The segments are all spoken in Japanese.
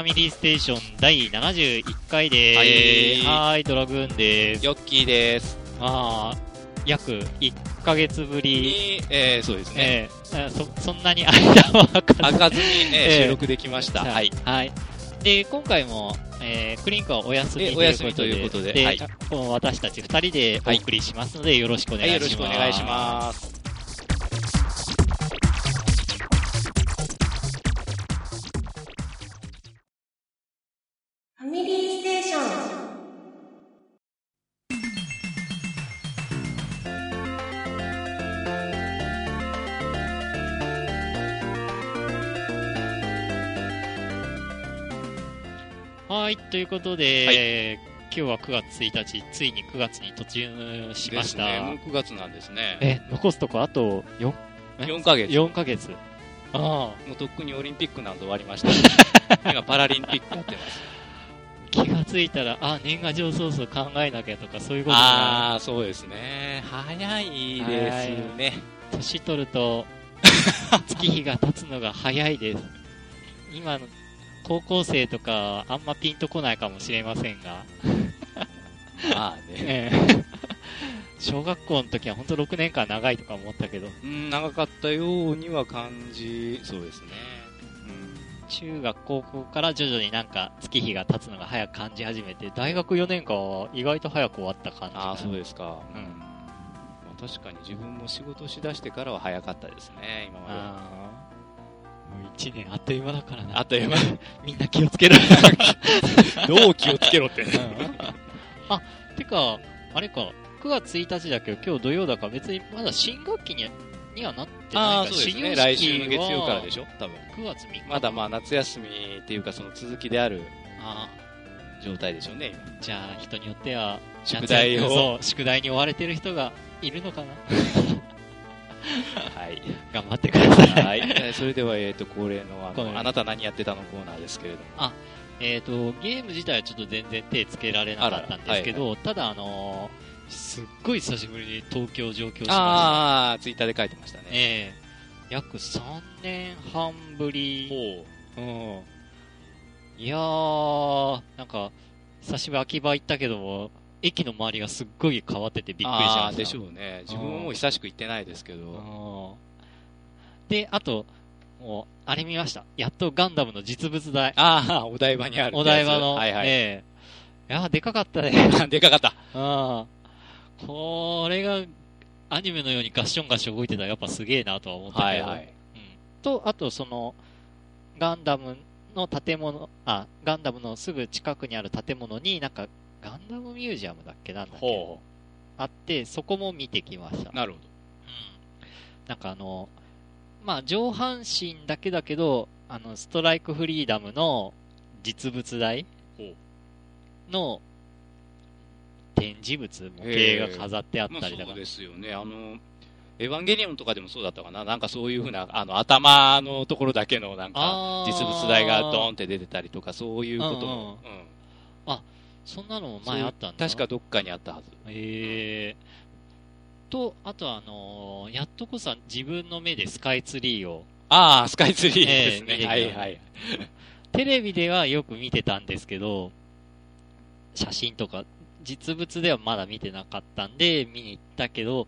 はい、ファミリーステーション第71回でーす。はいはーい、ドラグーンでーす。ヨッキーです。まあ、約1ヶ月ぶり、に、えー、そうですね。えーそ、そんなに間は空かず開かずに、ねええ収録できました。はい。。はい。で、今回も、えー、クリンクはお休みえお休みということではい私たち2人でお送りしますので、よろしくお願はいい、します。よろしくお願いします。ということで、はい今日は9月1日、ついに9月に突入しました。ですね。もう9月なんですね。え、残すとこあと 4, 4ヶ月。4ヶ月。ああ、もうとっくにオリンピックなんて終わりました。今、パラリンピックやってます。気がついたら、あ、年賀状そうそう考えなきゃとか、そういうことが、あー、そうですね。早いですね。年取ると、月日が経つのが早いです。今の高校生とか、あんまピンとこないかもしれませんが、まあね。ええ小学校の時は本当6年間長いとか思ったけど、うん、長かったようには感じ、そうですね。中学、高校から徐々になんか月日が経つのが早く感じ始めて、大学4年間は意外と早く終わった感じ。ああ、そうですか。うんまあ、確かに自分も仕事しだしてからは早かったですね、今までは。あーもう1年あっという間だからな。あっという間 みんな気をつけろ。どう気をつけろって。あ、てか、あれか、9月1日だけど今日土曜だから別にまだ新学期ににはなってないから、そうですね。来週の月曜からでしょ？ょ多分。?9 月3日。まだまあ夏休みっていうかその続きであるあ状態でしょうね、ーじゃあ人によっては、宿題を宿題に追われてる人がいるのかな？今。はい。頑張ってください。はい。えーそれでは、えっ、と、恒例のあの、あなた何やってたのコーナーですけれども。えっ、と、ゲーム自体はちょっと全然手つけられなかったんですけど、ただあのーすっごい久しぶりに東京上京しました。ああ、ツイッターで書いてましたね。ええ約3年半ぶり。ほうん。いやー、なんか、久しぶり秋葉行ったけども、駅の周りがすっごい変わっててびっくりしました。でしょうね。自分ももう久しく行ってないですけど。うんで、あと、もう、あれ見ました。やっとガンダムの実物大。ああ、お台場にある。お台場の。はいはい。ええいやー、でかかったね。でかかった。うん。これが、アニメのようにガッションガッション動いてたらやっぱすげえなとは思ったけど。はいはい。うん。と、あとその、ガンダムの建物、あ、ガンダムのすぐ近くにある建物になんか、ガンダムミュージアムだっけなんだっけ？ほあって、そこも見てきました。う。なるほど。うん。なんかあの、まあ上半身だけだけど、あの、ストライクフリーダムの実物大ほの展示物、模型が飾ってあったりだからまあそう。ですよね。あの、エヴァンゲリオンとかでもそうだったかな。なんかそういうふうな、あの、頭のところだけのなんか、実物大がドーンって出てたりとか、そういうことも、うんうんうんそんなのも前あったんだ。確かどっかにあったはず。えー。と、あとあのーやっとこそ自分の目でスカイツリーを、ああ、スカイツリーですね。ええはいはい。テレビではよく見てたんですけど、写真とか、実物ではまだ見てなかったんで、見に行ったけど、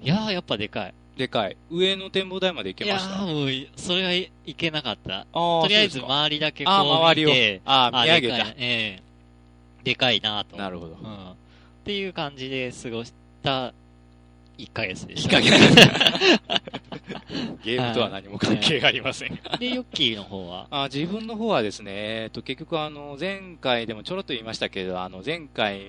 いやー、やっぱでかい。でかい。上の展望台まで行けいやました？ー、もう、それはいけなかった。あーとりあえず周りだけこうあー周りを見て、ああ、見上げた。ええでかいなと。なるほど。うん。っていう感じで過ごした1ヶ月でした。加減 ゲームとは何も関係がありません。で、ヨッキーの方は、あ自分の方はですね、えっと、結局あの、前回でもちょろっと言いましたけど、あの、前回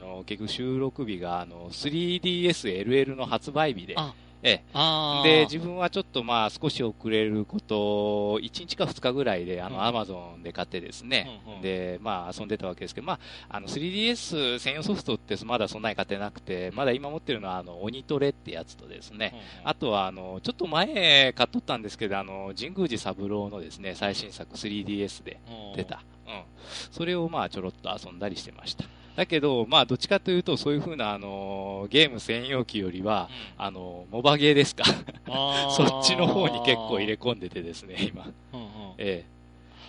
の結局収録日が、あの、3DSLL の発売日で、あえあえ、で、ー自分はちょっとまあ少し遅れること、1日か2日ぐらいで、アマゾンで買ってですね、うんうん。で、まあ遊んでたわけですけど、まあ、あの、3DS 専用ソフトってまだそんなに買ってなくて、まだ今持ってるのは、あの、鬼トレってやつとですね、うんうん。あとは、あの、ちょっと前買っとったんですけど、あの、神宮寺三郎のですね、最新作 3DS でうん。出た。うん。それをまあちょろっと遊んだりしてました。だけど、まあどっちかというと、そういう風な、あの、ゲーム専用機よりは、あの、モバゲーですか。そっちの方に結構入れ込んでてですね、今。うんうんええ。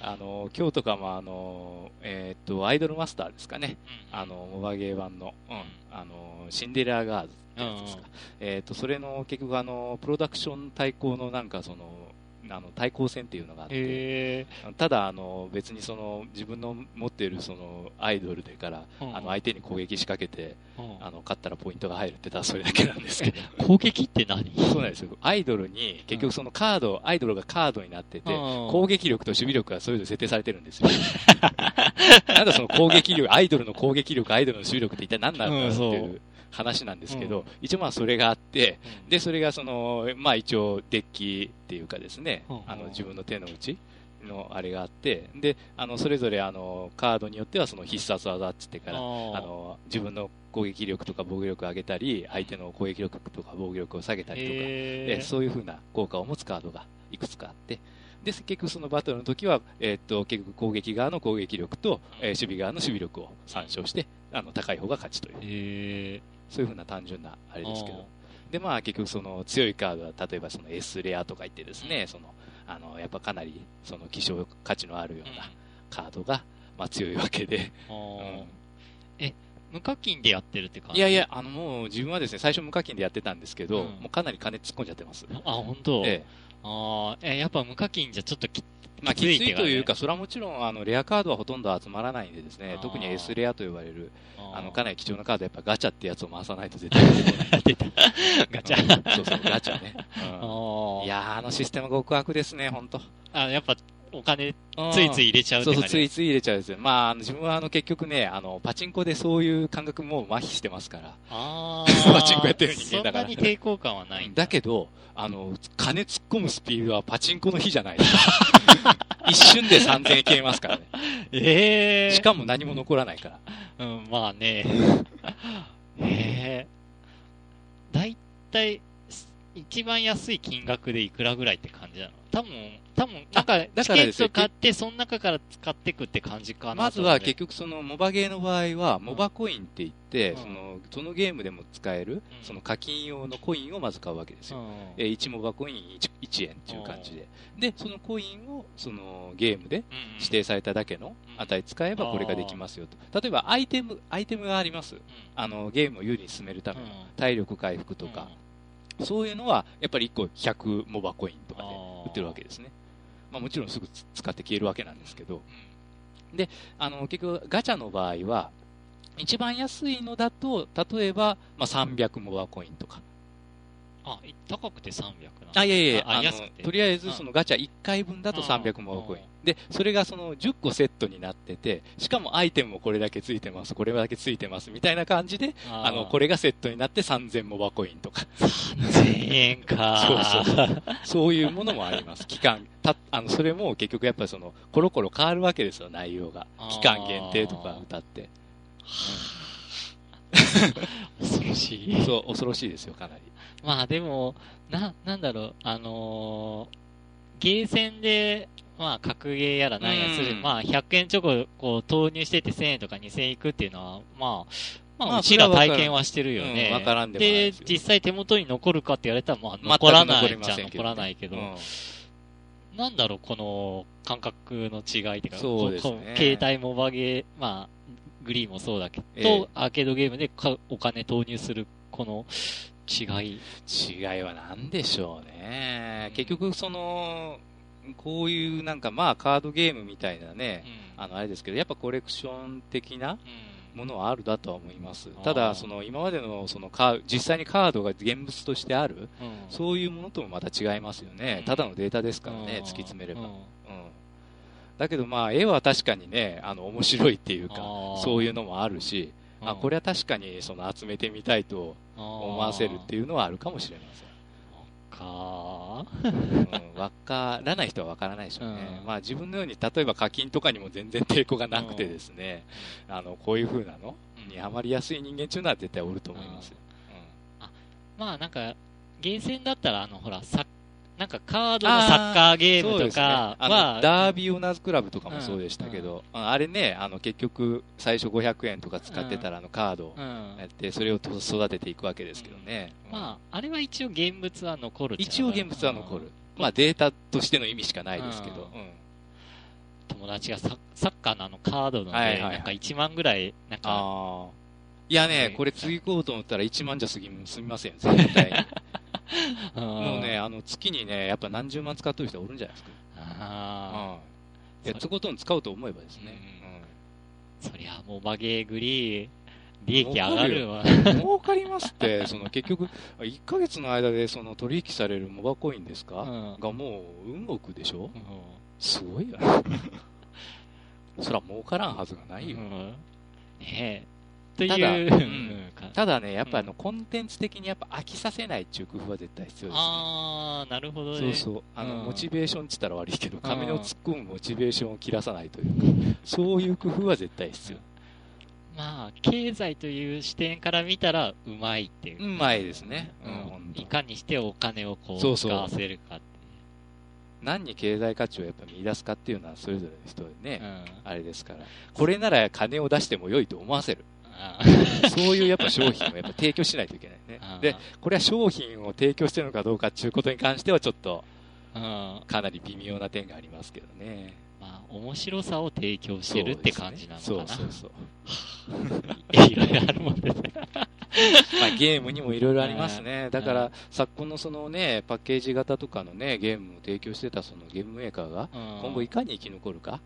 あの、今日とかもあの、えっ、と、アイドルマスターですかね。うんあの、モバゲー版の、うん、あの、シンデレラガーズってやつですか。えっ、と、それの結局あの、プロダクション対抗のなんかその、あの対抗戦っていうのがあって、へただあの別にその自分の持っているそのアイドルでから、うん。あの相手に攻撃仕掛けて、ーうん。あの勝ったらポイントが入るってただそれだけなんですけど。攻撃って何？そうなんですよ。アイドルに結局そのカード、アイドルがカードになってて、うん。攻撃力と守備力がそれぞれ設定されてるんですよ。なんだその攻撃力アイドルの攻撃力アイドルの守備力って一体何なんだっていう話なんですけど、うん。一応まあそれがあってうん。で、それがその、まあ一応デッキっていうかですねうん、あの自分の手の内のあれがあって、で、あの、それぞれあの、カードによってはその必殺技っつってから、あの、自分の攻撃力とか防御力を上げたり、相手の攻撃力とか防御力を下げたりとか、へー。でそういう風な効果を持つカードがいくつかあって、で、結局そのバトルの時は、えーっと、結局攻撃側の攻撃力と、えー守備側の守備力を参照して、あの、高い方が勝ちという、へーそういう風な単純なあれですけど、で、まあ結局その強いカードは、例えばその S レアとか言ってですね、その、あの、やっぱかなり、その希少価値のあるようなカードが、まあ強いわけで、うん。え、無課金でやってるって感じ？いやいや、あのもう自分はですね、最初無課金でやってたんですけど、うん。もうかなり金突っ込んじゃってます。あ、本当？ええ。あーえ、やっぱ無課金じゃちょっときまあ、きついというか、それはもちろん、あの、レアカードはほとんど集まらないんでですね特に S レアと呼ばれる、あの、かなり貴重なカード、やっぱガチャってやつを回さないと絶対出てこな。ガチャ。うん。そうそう、ガチャね。いやー、あのシステム極悪ですね、本当あ、やっぱお金ついつい入れちゃうそうそう、ついつい入れちゃうんですよ。まあ、あの自分はあの結局ね、あの、パチンコでそういう感覚もう麻痺してますから。あ パチンコやってる人間だからそんなに抵抗感はないんだ。だけど、あの、金突っ込むスピードはパチンコの日じゃない。一瞬で3000円消えますからね。ええしかも何も残らないから。うん、まあね。ええだいたい、一番安い金額でいくらぐらいって感じなの？多分、多分、なんか、チケット買って、その中から使っていくって感じかな。まずは結局、局そのモバゲーの場合は、モバコインって言って、うん。その、そのゲームでも使える、その課金用のコインをまず買うわけですよ。えー1モバコイン 1, 1円っていう感じで。で、そのコインを、そのゲームで指定されただけの値使えばこれができますよと。例えばアイテム、アイテムがあります。あの、ゲームを有利に進めるための体力回復とか、そういうのは、やっぱり1個100モバコインとかで売ってるわけですね。まあもちろんすぐつ使って消えるわけなんですけど、あの、結局ガチャの場合は、一番安いのだと、例えば、まあ、300モバコインとか。あ、い高くて300な。あ、いやいやあとりあえずそのガチャ1回分だとうん300モバコイン。で、それがその10個セットになってて、しかもアイテムもこれだけついてます、これだけついてます、みたいな感じで、ああの、これがセットになって3000モバコインとか。3000円か。そうそうそう。そういうものもあります。期間、た、あの、それも結局やっぱりその、コロコロ変わるわけですよ、内容が期間限定とか歌って。恐ろしい。そう、恐ろしいですよ、かなり。まあでも、な、なんだろう、あのーゲーセンで、まあ、格ゲーやらなんやする、うん。まあ、100円ちょこ、こう、投入してて1000円とか2000円いくっていうのは、まあ、まあ、まあうちら体験はしてるよね。うんわからんでで実際手元に残るかって言われたら、まあ、残らないじゃ残らないけど、うん。なんだろう、この感覚の違いっていうか、そうですね。携帯モバゲー、まあ、グリーンもそうだけど、ええ。アーケードゲームでかお金投入する、この違い。違いは何でしょうねうん。結局、その、こういうなんかまあカードゲームみたいなね、うんあのあれですけど、やっぱコレクション的なうんものはあるだとは思いますあー。ただ、その今までのそのカー実際にカードが現物としてある、うんそういうものともまた違いますよねうん。ただのデータですからね、うん突き詰めれば。うんうんだけどまあ絵は確かにね、あの面白いっていうかそういうのもあるし、あ、これれは確かにその集めてみたいと思わせるっていうのはあるかもしれません。か。うん、わからない人はわからないでしょうね。うん。まあ自分のように、例えば課金とかにも全然抵抗がなくてですね、あの、こういう風なの？にハマりやすい人間っていうのは絶対おると思いますよ。まあなんか、ゲーセンだったら、あの、ほら、サッなんかカードのサッカーゲームとかあダービーオーナーズクラブとかもそうでしたけど、ああれね、あの、結局、最初500円とか使ってたら、あの、カードやって、それをと育てていくわけですけどね。うんまあ、あれは一応現物は残る一応現物は残る。まあ、データとしての意味しかないですけど。うんうん友達がササッカーのあのカードので、はいはいはいなんか1万ぐらい、なんか。いやねね、これ次行こうと思ったら1万じゃ過ぎすみません、絶対に。ももうね、、あの、月にね、やっぱ何十万使ってる人おるんじゃないですか。あうん。いや、つことん使うと思えばですね。あ、そりゃ、モバゲーグリー、利益上がるわ。うん。儲かりますって、その結局、1ヶ月の間でその取引されるモバコインですか、うんがもう、運億でしょ？うんすごいよね。そら儲からんはずがないよ。うんねえ。とただいう、うんただね、やっぱあの、コンテンツ的にやっぱ飽きさせないっていう工夫は絶対必要です、ね。あー、なるほどね。そうそう。あの、うんモチベーションって言ったら悪いけど、髪の突っ込むモチベーションを切らさないというか、そういう工夫は絶対必要。まあ、経済という視点から見たら、うまいっていう。うまいですね。う、うんいかにしてお金をこう、そうそう使わせるかって何に経済価値をやっぱ見出すかっていうのは、それぞれの人でね。うん。あれですから。これなら金を出しても良いと思わせる。あそういうやっぱ商品をやっぱ提供しないといけないねあ。で、これは商品を提供してるのかどうかっていうことに関してはちょっと、うん。かなり微妙な点がありますけどね。まあ、面白さを提供してるって感じなのかな。そうそうそうそう。いろいろあるもんですね。まあ、ゲームにもいろいろありますね。だかうら、昨今のそのね、パッケージ型とかのね、ゲームを提供してたそのゲームメーカーが、今今後いかに生き残るか、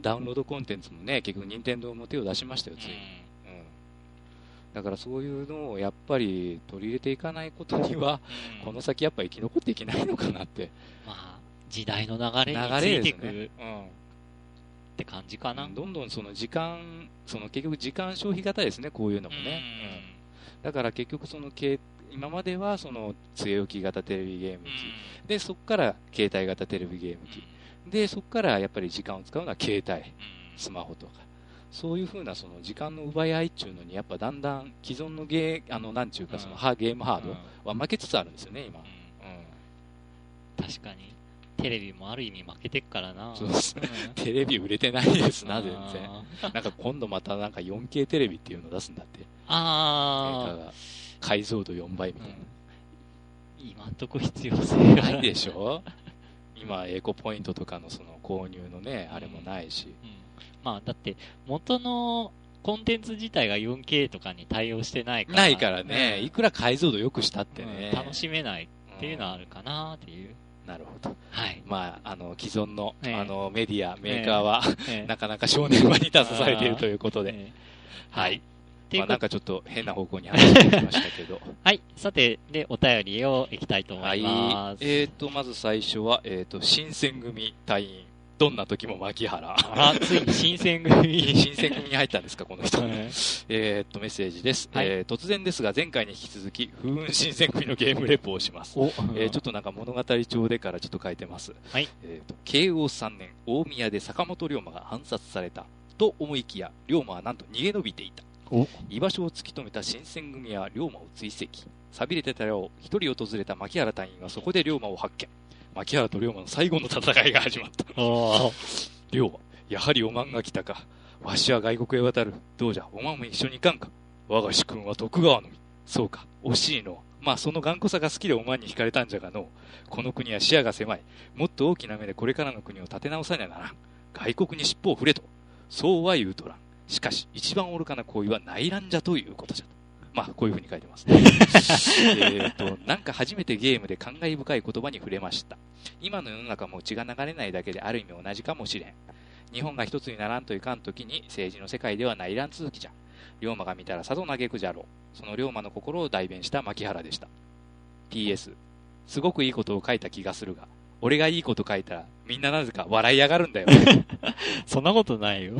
ダウンロードコンテンツもね、結局任天堂も手を出しましたよ、ついに。うん。だからそういうのをやっぱり取り入れていかないことには、この先やっぱ生き残っていけないのかなって。まあ、時代の流れに流ついていくれですね。って感じかな。うん。どんどんその時間、その結局時間消費型ですね、こういうのもね。うん。だから結局そのけ今まではその据え置き型テレビゲーム機、でそこから携帯型テレビゲーム機、でそこからやっぱり時間を使うのは携帯、スマホとか、そういうふうなその時間の奪い合いっていうのに、やっぱだんだん既存のゲー、あのなんちゅうか、そのハゲームハードは負けつつあるんですよね、今。確かに。テレビもある意味負けてっからな。そうですうんテレビ売れてないですな、全然。あなんか今度またなんか 4K テレビっていうのを出すんだって、あーが。解像度4倍みー、たいな。今んとこ必要性がないでしょ？今、エコポイントとかのその購入のね、あれもないし。うんまあ、だって、元のコンテンツ自体が 4K とかに対応してないから。ないからね、うんいくら解像度良くしたってね。うん楽しめないっていうのはあるかなっていう。うんなるほど。はい。まあ、あの、既存の、ええあの、メディア、メーカーは、ええなかなか正念場に立たされているということで。ええはい。まあなんかちょっと変な方向に話してきましたけど。はい。さて、で、お便りをいきたいと思はいいま。す。えーと、まず最初は、えーと、新選組隊員。どんな時も牧原。あら、ついに新選組。新選組に入ったんですか、この人。はいえーっと、メッセージです。はいえー突然ですが、前回に引き続き、風雲新選組のゲームレポをします。お、えーちょっとなんか物語帳でからちょっと書いてます。はい。えーと、慶応3年、大宮で坂本龍馬が暗殺された。と思いきや、龍馬はなんと逃げ延びていた。お居場所を突き止めた新選組は龍馬を追跡。錆びれてたよう、一人訪れた牧原隊員はそこで龍馬を発見。牧原と龍馬の最後の戦いが始まった。お龍馬、やはりおまんが来たか。わしは外国へ渡る。どうじゃ、おまんも一緒に行かんか。我が主君は徳川のみ。そうか、惜しいの。まあ、その頑固さが好きでおまんに惹かれたんじゃがの。この国は視野が狭い。もっと大きな目でこれからの国を立て直さにゃならん。外国に尻尾を振れと。そうは言うとらん。しかし、一番愚かな行為は内乱じゃということじゃ。まあ、こういうふうに書いてますね。えっと、なんか初めてゲームで感慨深い言葉に触れました。今の世の中も血が流れないだけである意味同じかもしれん。日本が一つにならんといかんときに政治の世界では内乱続きじゃ。龍馬が見たらさぞ嘆くじゃろう。その龍馬の心を代弁した牧原でした。PS、すごくいいことを書いた気がするが、俺がいいこと書いたらみんななぜか笑い上がるんだよ。そんなことないよ。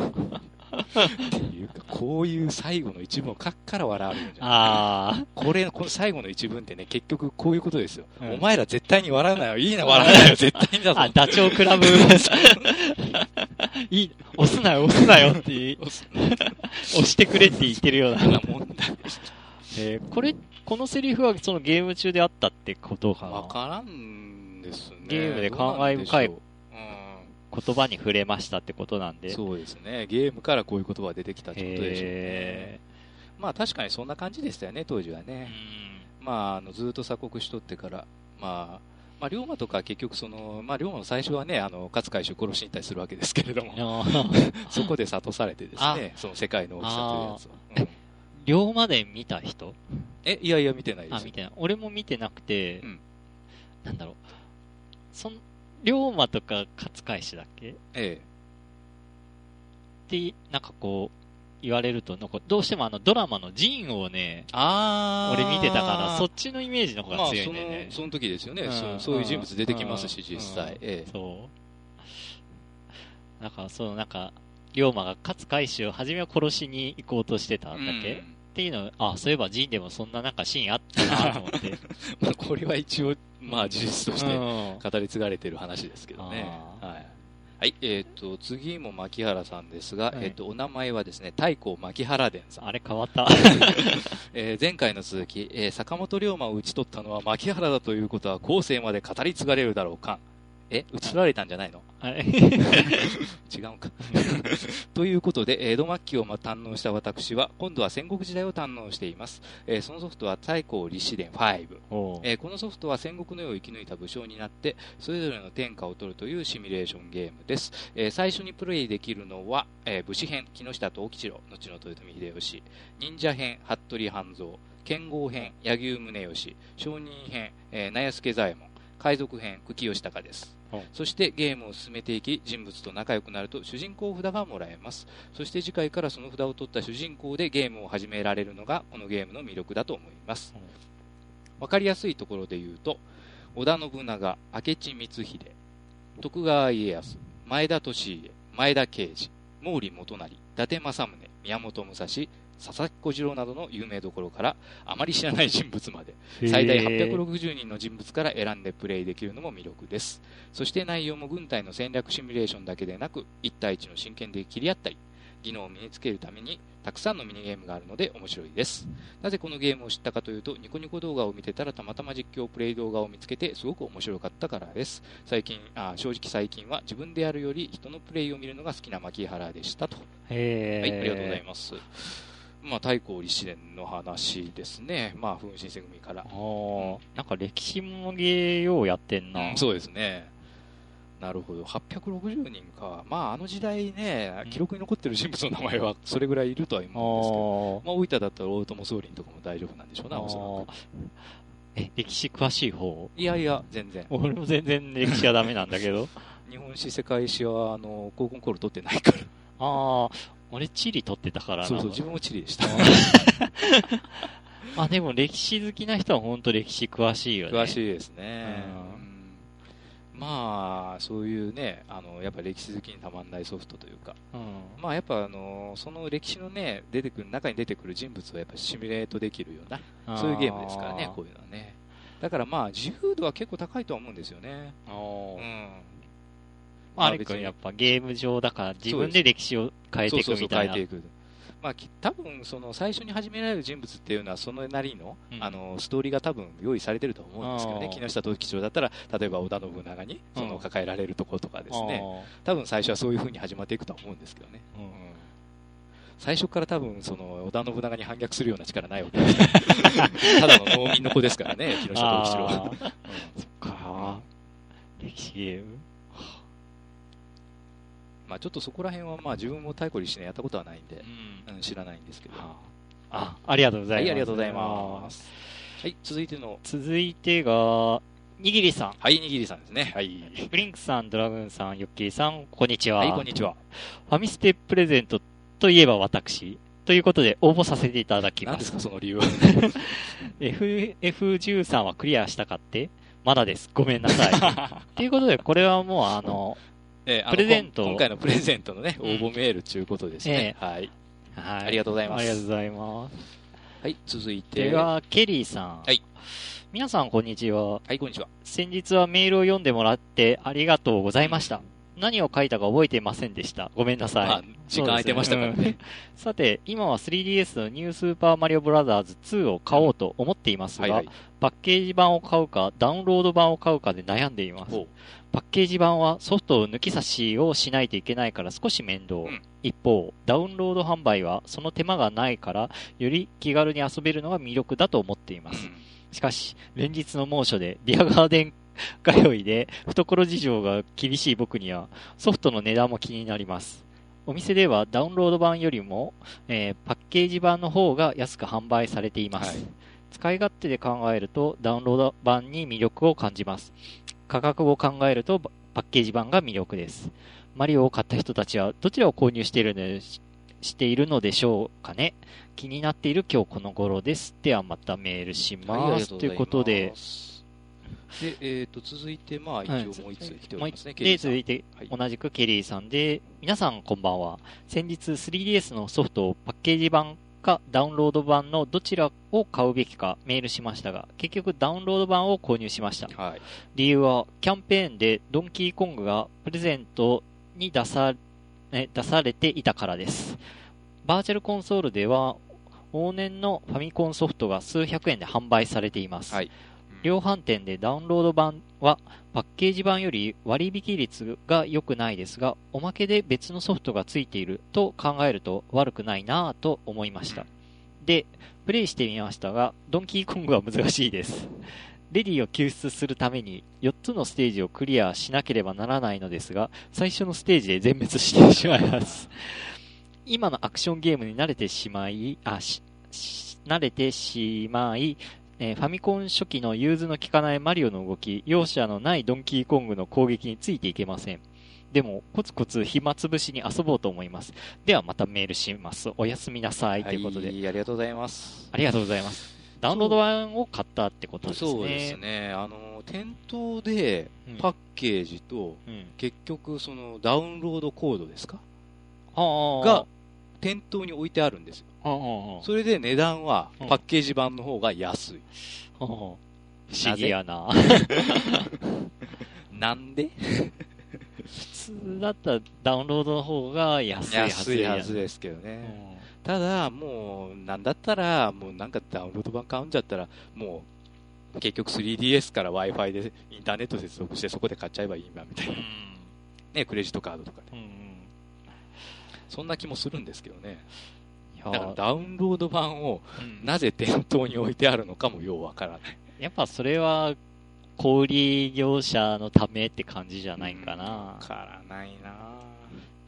っていうか、こういう最後の一文を書くから笑われるんじゃん。あこれ、この最後の一文ってね、結局こういうことですよ。うんお前ら絶対に笑うなよ。いいな、笑うなよ。絶対にだあ。ぞあ、。ダチョウ倶楽部。いい、押すなよ、押すなよって言い、押してくれって言ってるような。な問題。えーこれ、このセリフはそのゲーム中であったってことかな？わからんですね。ゲームで感慨深い言葉に触れましたってことなんうん、で。そうですね。ゲームからこういう言葉が出てきたってことでしょうねへ。まあ確かにそんな感じでしたよね、当時はね。んまあ、あのずっと鎖国しとってから、まあ、まあ、龍馬とか結局その、まあ、龍馬の最初はね、あの、勝海舟殺しに行ったりするわけですけれども、そこで諭されてですね、その世界の大きさというやつを。うん龍馬伝見た人？え、いやいや見てないです。あ、見てない。俺も見てなくて、うん、なんだろう。そん、龍馬とか勝海舟だっけ？ええ。って、なんかこう、言われると、なんかどうしてもあのドラマのジンをね、あ俺見てたから、そっちのイメージの方が強いんだよね。のその時ですよね、うん、そういう人物出てきますし、実際、ええ。そう。なんか、そのなんか、龍馬が勝海舟を初めは殺しに行こうとしてたんだっけ、うん、っていうのあ、そういえばジンでもそんななんかシーンあったなと思って。まあこれは一応、まあ事実として語り継がれてる話ですけどね。はい。はい、えっ、ー、と、次も牧原さんですが、はい、えっ、ー、と、お名前はですね、太閤牧原伝さん。あれ変わった。えー、前回の続き、えー、坂本龍馬を討ち取ったのは牧原だということは後世まで語り継がれるだろうか。え移られたんじゃないの？違うか。ということで、江戸末期を堪能した私は、今度は戦国時代を堪能しています。えー、そのソフトは太閤立志伝5、えー、このソフトは戦国の世を生き抜いた武将になって、それぞれの天下を取るというシミュレーションゲームです。えー、最初にプレイできるのは、え武士編、木下藤吉郎、後の豊臣秀吉、忍者編、服部半蔵、剣豪編、柳生宗義、商人編、えー、納屋助左衛門、海賊編、久喜義高です。そしてゲームを進めていき人物と仲良くなると主人公札がもらえます。そして次回からその札を取った主人公でゲームを始められるのがこのゲームの魅力だと思います。分かりやすいところで言うと織田信長明智光秀徳川家康前田利家前田慶次毛利元就伊達政宗宮本武蔵佐々木小次郎などの有名どころからあまり知らない人物まで最大860人の人物から選んでプレイできるのも魅力です。そして内容も軍隊の戦略シミュレーションだけでなく1対1の真剣で切り合ったり技能を身につけるためにたくさんのミニゲームがあるので面白いです。なぜこのゲームを知ったかというとニコニコ動画を見てたらたまたま実況プレイ動画を見つけてすごく面白かったからです。最近あ正直最近は自分でやるより人のプレイを見るのが好きな牧原でしたと。はいありがとうございますまあ、太閤立志伝の話ですね。まあ、風神戦組から。ああ、なんか歴史もゲーようやってんな、うん、そうですね。なるほど。860人か。まあ、あの時代ね、記録に残ってる人物の名前はそれぐらいいるとは思うんですけど、まあ、大分だったら大友宗麟とかも大丈夫なんでしょうな、おそらく。え、歴史詳しい方？いやいや、全然。俺も全然歴史はダメなんだけど。日本史、世界史は、あの、高校の頃取ってないから。ああ、俺地理取ってたからな。そうそう、自分も地理でした。ま あでも歴史好きな人は本当歴史詳しいよね。詳しいですね。うん、まあ、そういうね、あの、やっぱ歴史好きにたまんないソフトというか、うん、まあやっぱあの、その歴史のね、出てくる、中に出てくる人物をやっぱシミュレートできるような、そういうゲームですからね、こういうのはね。だからまあ、自由度は結構高いとは思うんですよね。うん。まあ、あれくんやっぱゲーム上だから自分で歴史を変えていくみたいな。そうそうそう変えていく。まあ、多分その最初に始められる人物っていうのはそのなりのうん、あのストーリーが多分用意されてると思うんですけどね、木下藤吉郎だったら例えば織田信長にその抱えられるところとかですね、多分最初はそういう風に始まっていくとは思うんですけどね。うん、最初から多分その織田信長に反逆するような力ないわけです。か らただの農民の子ですからね、木下藤吉郎は。うん、そっか歴史ゲーム？まあ、ちょっとそこら辺はまあ自分も太鼓にしねやったことはないんで、うん、うん、知らないんですけど。あ、ありがとうございます。はい、ありがとうございます。はい、続いての。続いてが、にぎりさん。はい、にぎりさんですね。はい。ブリンクさん、ドラグーンさん、ヨッキーさん、こんにちは。はい、こんにちは。ファミステプレゼントといえば私。ということで、応募させていただきます。何ですか、その理由は。F、F13 はクリアしたかって？まだです。ごめんなさい。ということで、これはもう、あの、えー、プレゼント今回のプレゼントのね、応募メールということですね、えー、はい。はい。ありがとうございます。ありがとうございます。はい、続いて。では、ケリーさん。はい。皆さん、こんにちは。はい、こんにちは。先日はメールを読んでもらってありがとうございました。何を書いたか覚えていませんでした。ごめんなさい。あ、時間空いてましたからね。ねさて、今は 3DS のニュースーパーマリオブラザーズ2を買おうと思っていますが、はいはい、パッケージ版を買うか、ダウンロード版を買うかで悩んでいます。パッケージ版はソフトを抜き差しをしないといけないから少し面倒。うん、一方、ダウンロード販売はその手間がないから、より気軽に遊べるのが魅力だと思っています。うん、しかし、連日の猛暑で、ビアガーデン通いで懐事情が厳しい僕にはソフトの値段も気になります。お店ではダウンロード版よりも、えー、パッケージ版の方が安く販売されています。はい、使い勝手で考えるとダウンロード版に魅力を感じます。価格を考えるとパッケージ版が魅力です。マリオを買った人たちはどちらを購入しているのでしているのでしょうかね。気になっている今日この頃です。ではまたメールします。ということで、で、えっ、ー、と、続いて、まあ、一応もう一つ来ておりますね、で、続いて、同じくケリーさんで、皆さんこんばんは。先日 3DS のソフトをパッケージ版かダウンロード版のどちらを買うべきかメールしましたが、結局ダウンロード版を購入しました。はい、理由は、キャンペーンでドンキーコングがプレゼントに出さ出されていたからです。バーチャルコンソールでは、往年のファミコンソフトが数百円で販売されています。はい、量販店でダウンロード版はパッケージ版より割引率が良くないですが、おまけで別のソフトがついていると考えると悪くないなぁと思いました。で、プレイしてみましたが、ドンキーコングは難しいです。レディを救出するために4つのステージをクリアしなければならないのですが、最初のステージで全滅してしまいます。今のアクションゲームに慣れてしまい、あ、し、慣れてしまい、えー、ファミコン初期の融通の利かないマリオの動き、容赦のないドンキーコングの攻撃についていけません。でも、コツコツ暇つぶしに遊ぼうと思います。ではまたメールします。おやすみなさい。ということで。ありがとうございます。ありがとうございます。ダウンロード版を買ったってことですね。そうですね。あの、店頭でパッケージと、うん、結局そのダウンロードコードですか、うん、が店頭に置いてあるんですよ。それで値段はパッケージ版の方が安い。不思議やな。なんで？普通だったらダウンロードの方が安いはず安いはずですけどね。ただ、もう、なんだったら、もうなんかダウンロード版買うんじゃったら、もう、結局 3DS から Wi-Fi でインターネット接続してそこで買っちゃえばいいな、みたいな。ね、クレジットカードとかね。うんそんな気もするんですけどね。だからダウンロード版をなぜ店頭に置いてあるのかもようわからない。やっぱそれは小売業者のためって感じじゃないかな。わからないな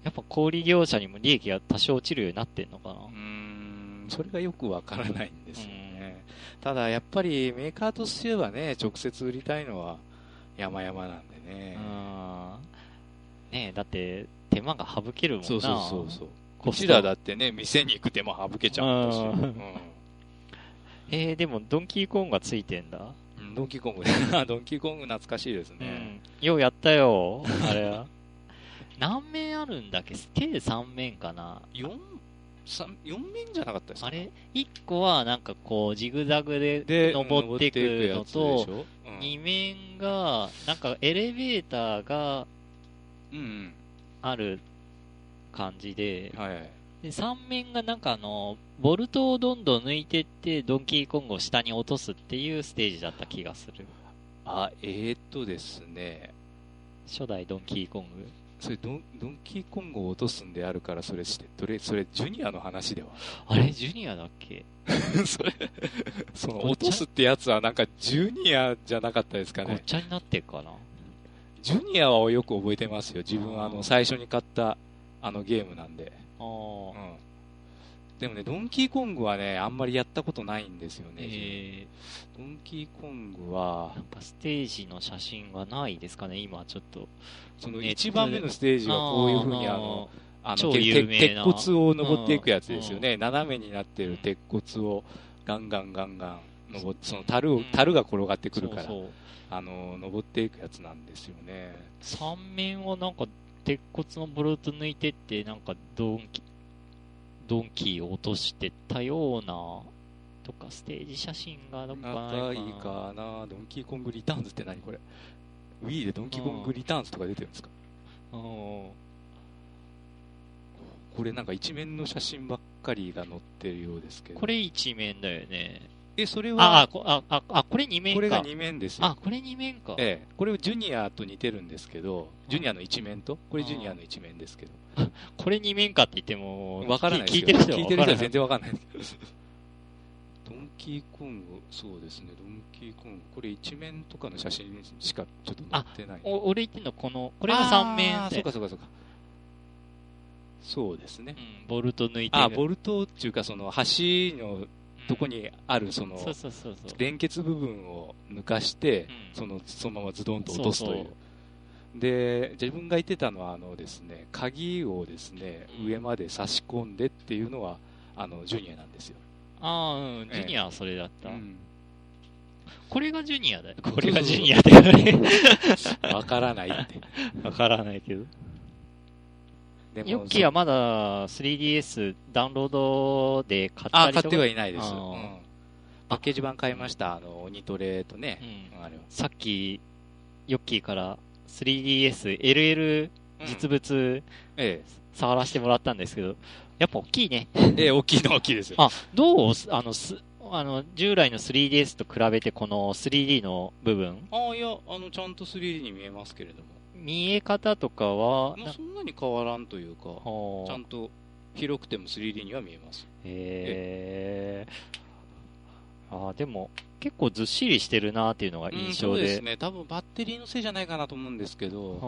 やっぱ小売業者にも利益が多少落ちるようになってんのかな。うん、それがよくわからないんですよね。ただやっぱりメーカーとしてはね、直接売りたいのは山々なんでね。ねだって手間が省けるもんな。そうそうそうそう。こちらだってね、店に行く手間省けちゃうんですよ。うん、えー、でもドンキーコングがついてんだ？うん、ドンキーコング ドンキーコング懐かしいですね。うん、ようやったよ、あれは。何面あるんだっけ？計3面かな ?4、4面じゃなかったですか？あれ ?1 個はなんかこう、ジグザグで登っていくのと、うん、2面が、なんかエレベーターが、うん、ある感じで、はい、で3面がなんかあの、ボルトをどんどん抜いてって、ドンキーコングを下に落とすっていうステージだった気がする。あ、えー、っとですね。初代ドンキーコング。それドン、ドンキーコングを落とすんであるから、それして、どれ、それ、ジュニアの話では？あれ、ジュニアだっけ？それ、その、落とすってやつはなんか、ジュニアじゃなかったですかね。ごっちゃになってるかなジュニアはよく覚えてますよ。自分あの、最初に買ったあのゲームなんで。うん。でもね、ドンキーコングはね、あんまりやったことないんですよね。えー、ドンキーコングは。なんかステージの写真がないですかね、今ちょっと。その1番目のステージはこういうふうにあの、あの鉄骨を登っていくやつですよね。斜めになってる鉄骨をガンガンガンガン登って、その樽、樽が転がってくるから。あの登っていくやつなんですよね三面をなんか鉄骨のボルト抜いてってなんかドンキドンキーを落としてたようなとかステージ写真がどっかないかいかな。ドンキーコングリターンズって何これ？Wii でドンキーコングリターンズとか出てるんですか？これなんか一面の写真ばっかりが載ってるようですけど。これ一面だよねえ、それは、あ、あ、あ、あ、これ2面か。これが2面ですよ。あ、これ2面か。ええ。これジュニアと似てるんですけど、ジュニアの一面と、これジュニアの一面ですけど。これ2面かって言っても、わからない聞いてる人は聞いてる人は全然わかんない。ドンキーコング、そうですね、ドンキーコング、これ一面とかの写真しかちょっと載ってない。お俺言ってんのこの、これが3面あそうかそうかそうか。そうですね。うん、ボルト抜いてあ、ボルトっていうか、その橋のとこにある、その、連結部分を抜かして、その、そのままズドンと落とすという。で、自分が言ってたのは、あのですね、鍵をですね、上まで差し込んでっていうのは、あの、ジュニアなんですよ。ああ、うん、ジュニアはそれだった。これがジュニアだよ。これがジュニアだよ わからないって。わからないけど。ヨッキーはまだ 3DS ダウンロードで買ったりとかあ、買ってはいないです。うん、パッケージ版買いました。あの、鬼トレとね。うん、あれさっき、ヨッキーから 3DS、LL 実物、ええ、触らせてもらったんですけど、やっぱ大きいね。ええ、大きいの大きいですよ。あ、どうあの、す、あの、従来の 3DS と比べてこの 3D の部分？ああ、いや、あの、ちゃんと 3D に見えますけれども。見え方とかは、まあ、そんなに変わらんというか、ちゃんと広くても 3D には見えます。へえー。あでも、結構ずっしりしてるなっていうのが印象で、うん、そうですね。多分バッテリーのせいじゃないかなと思うんですけど、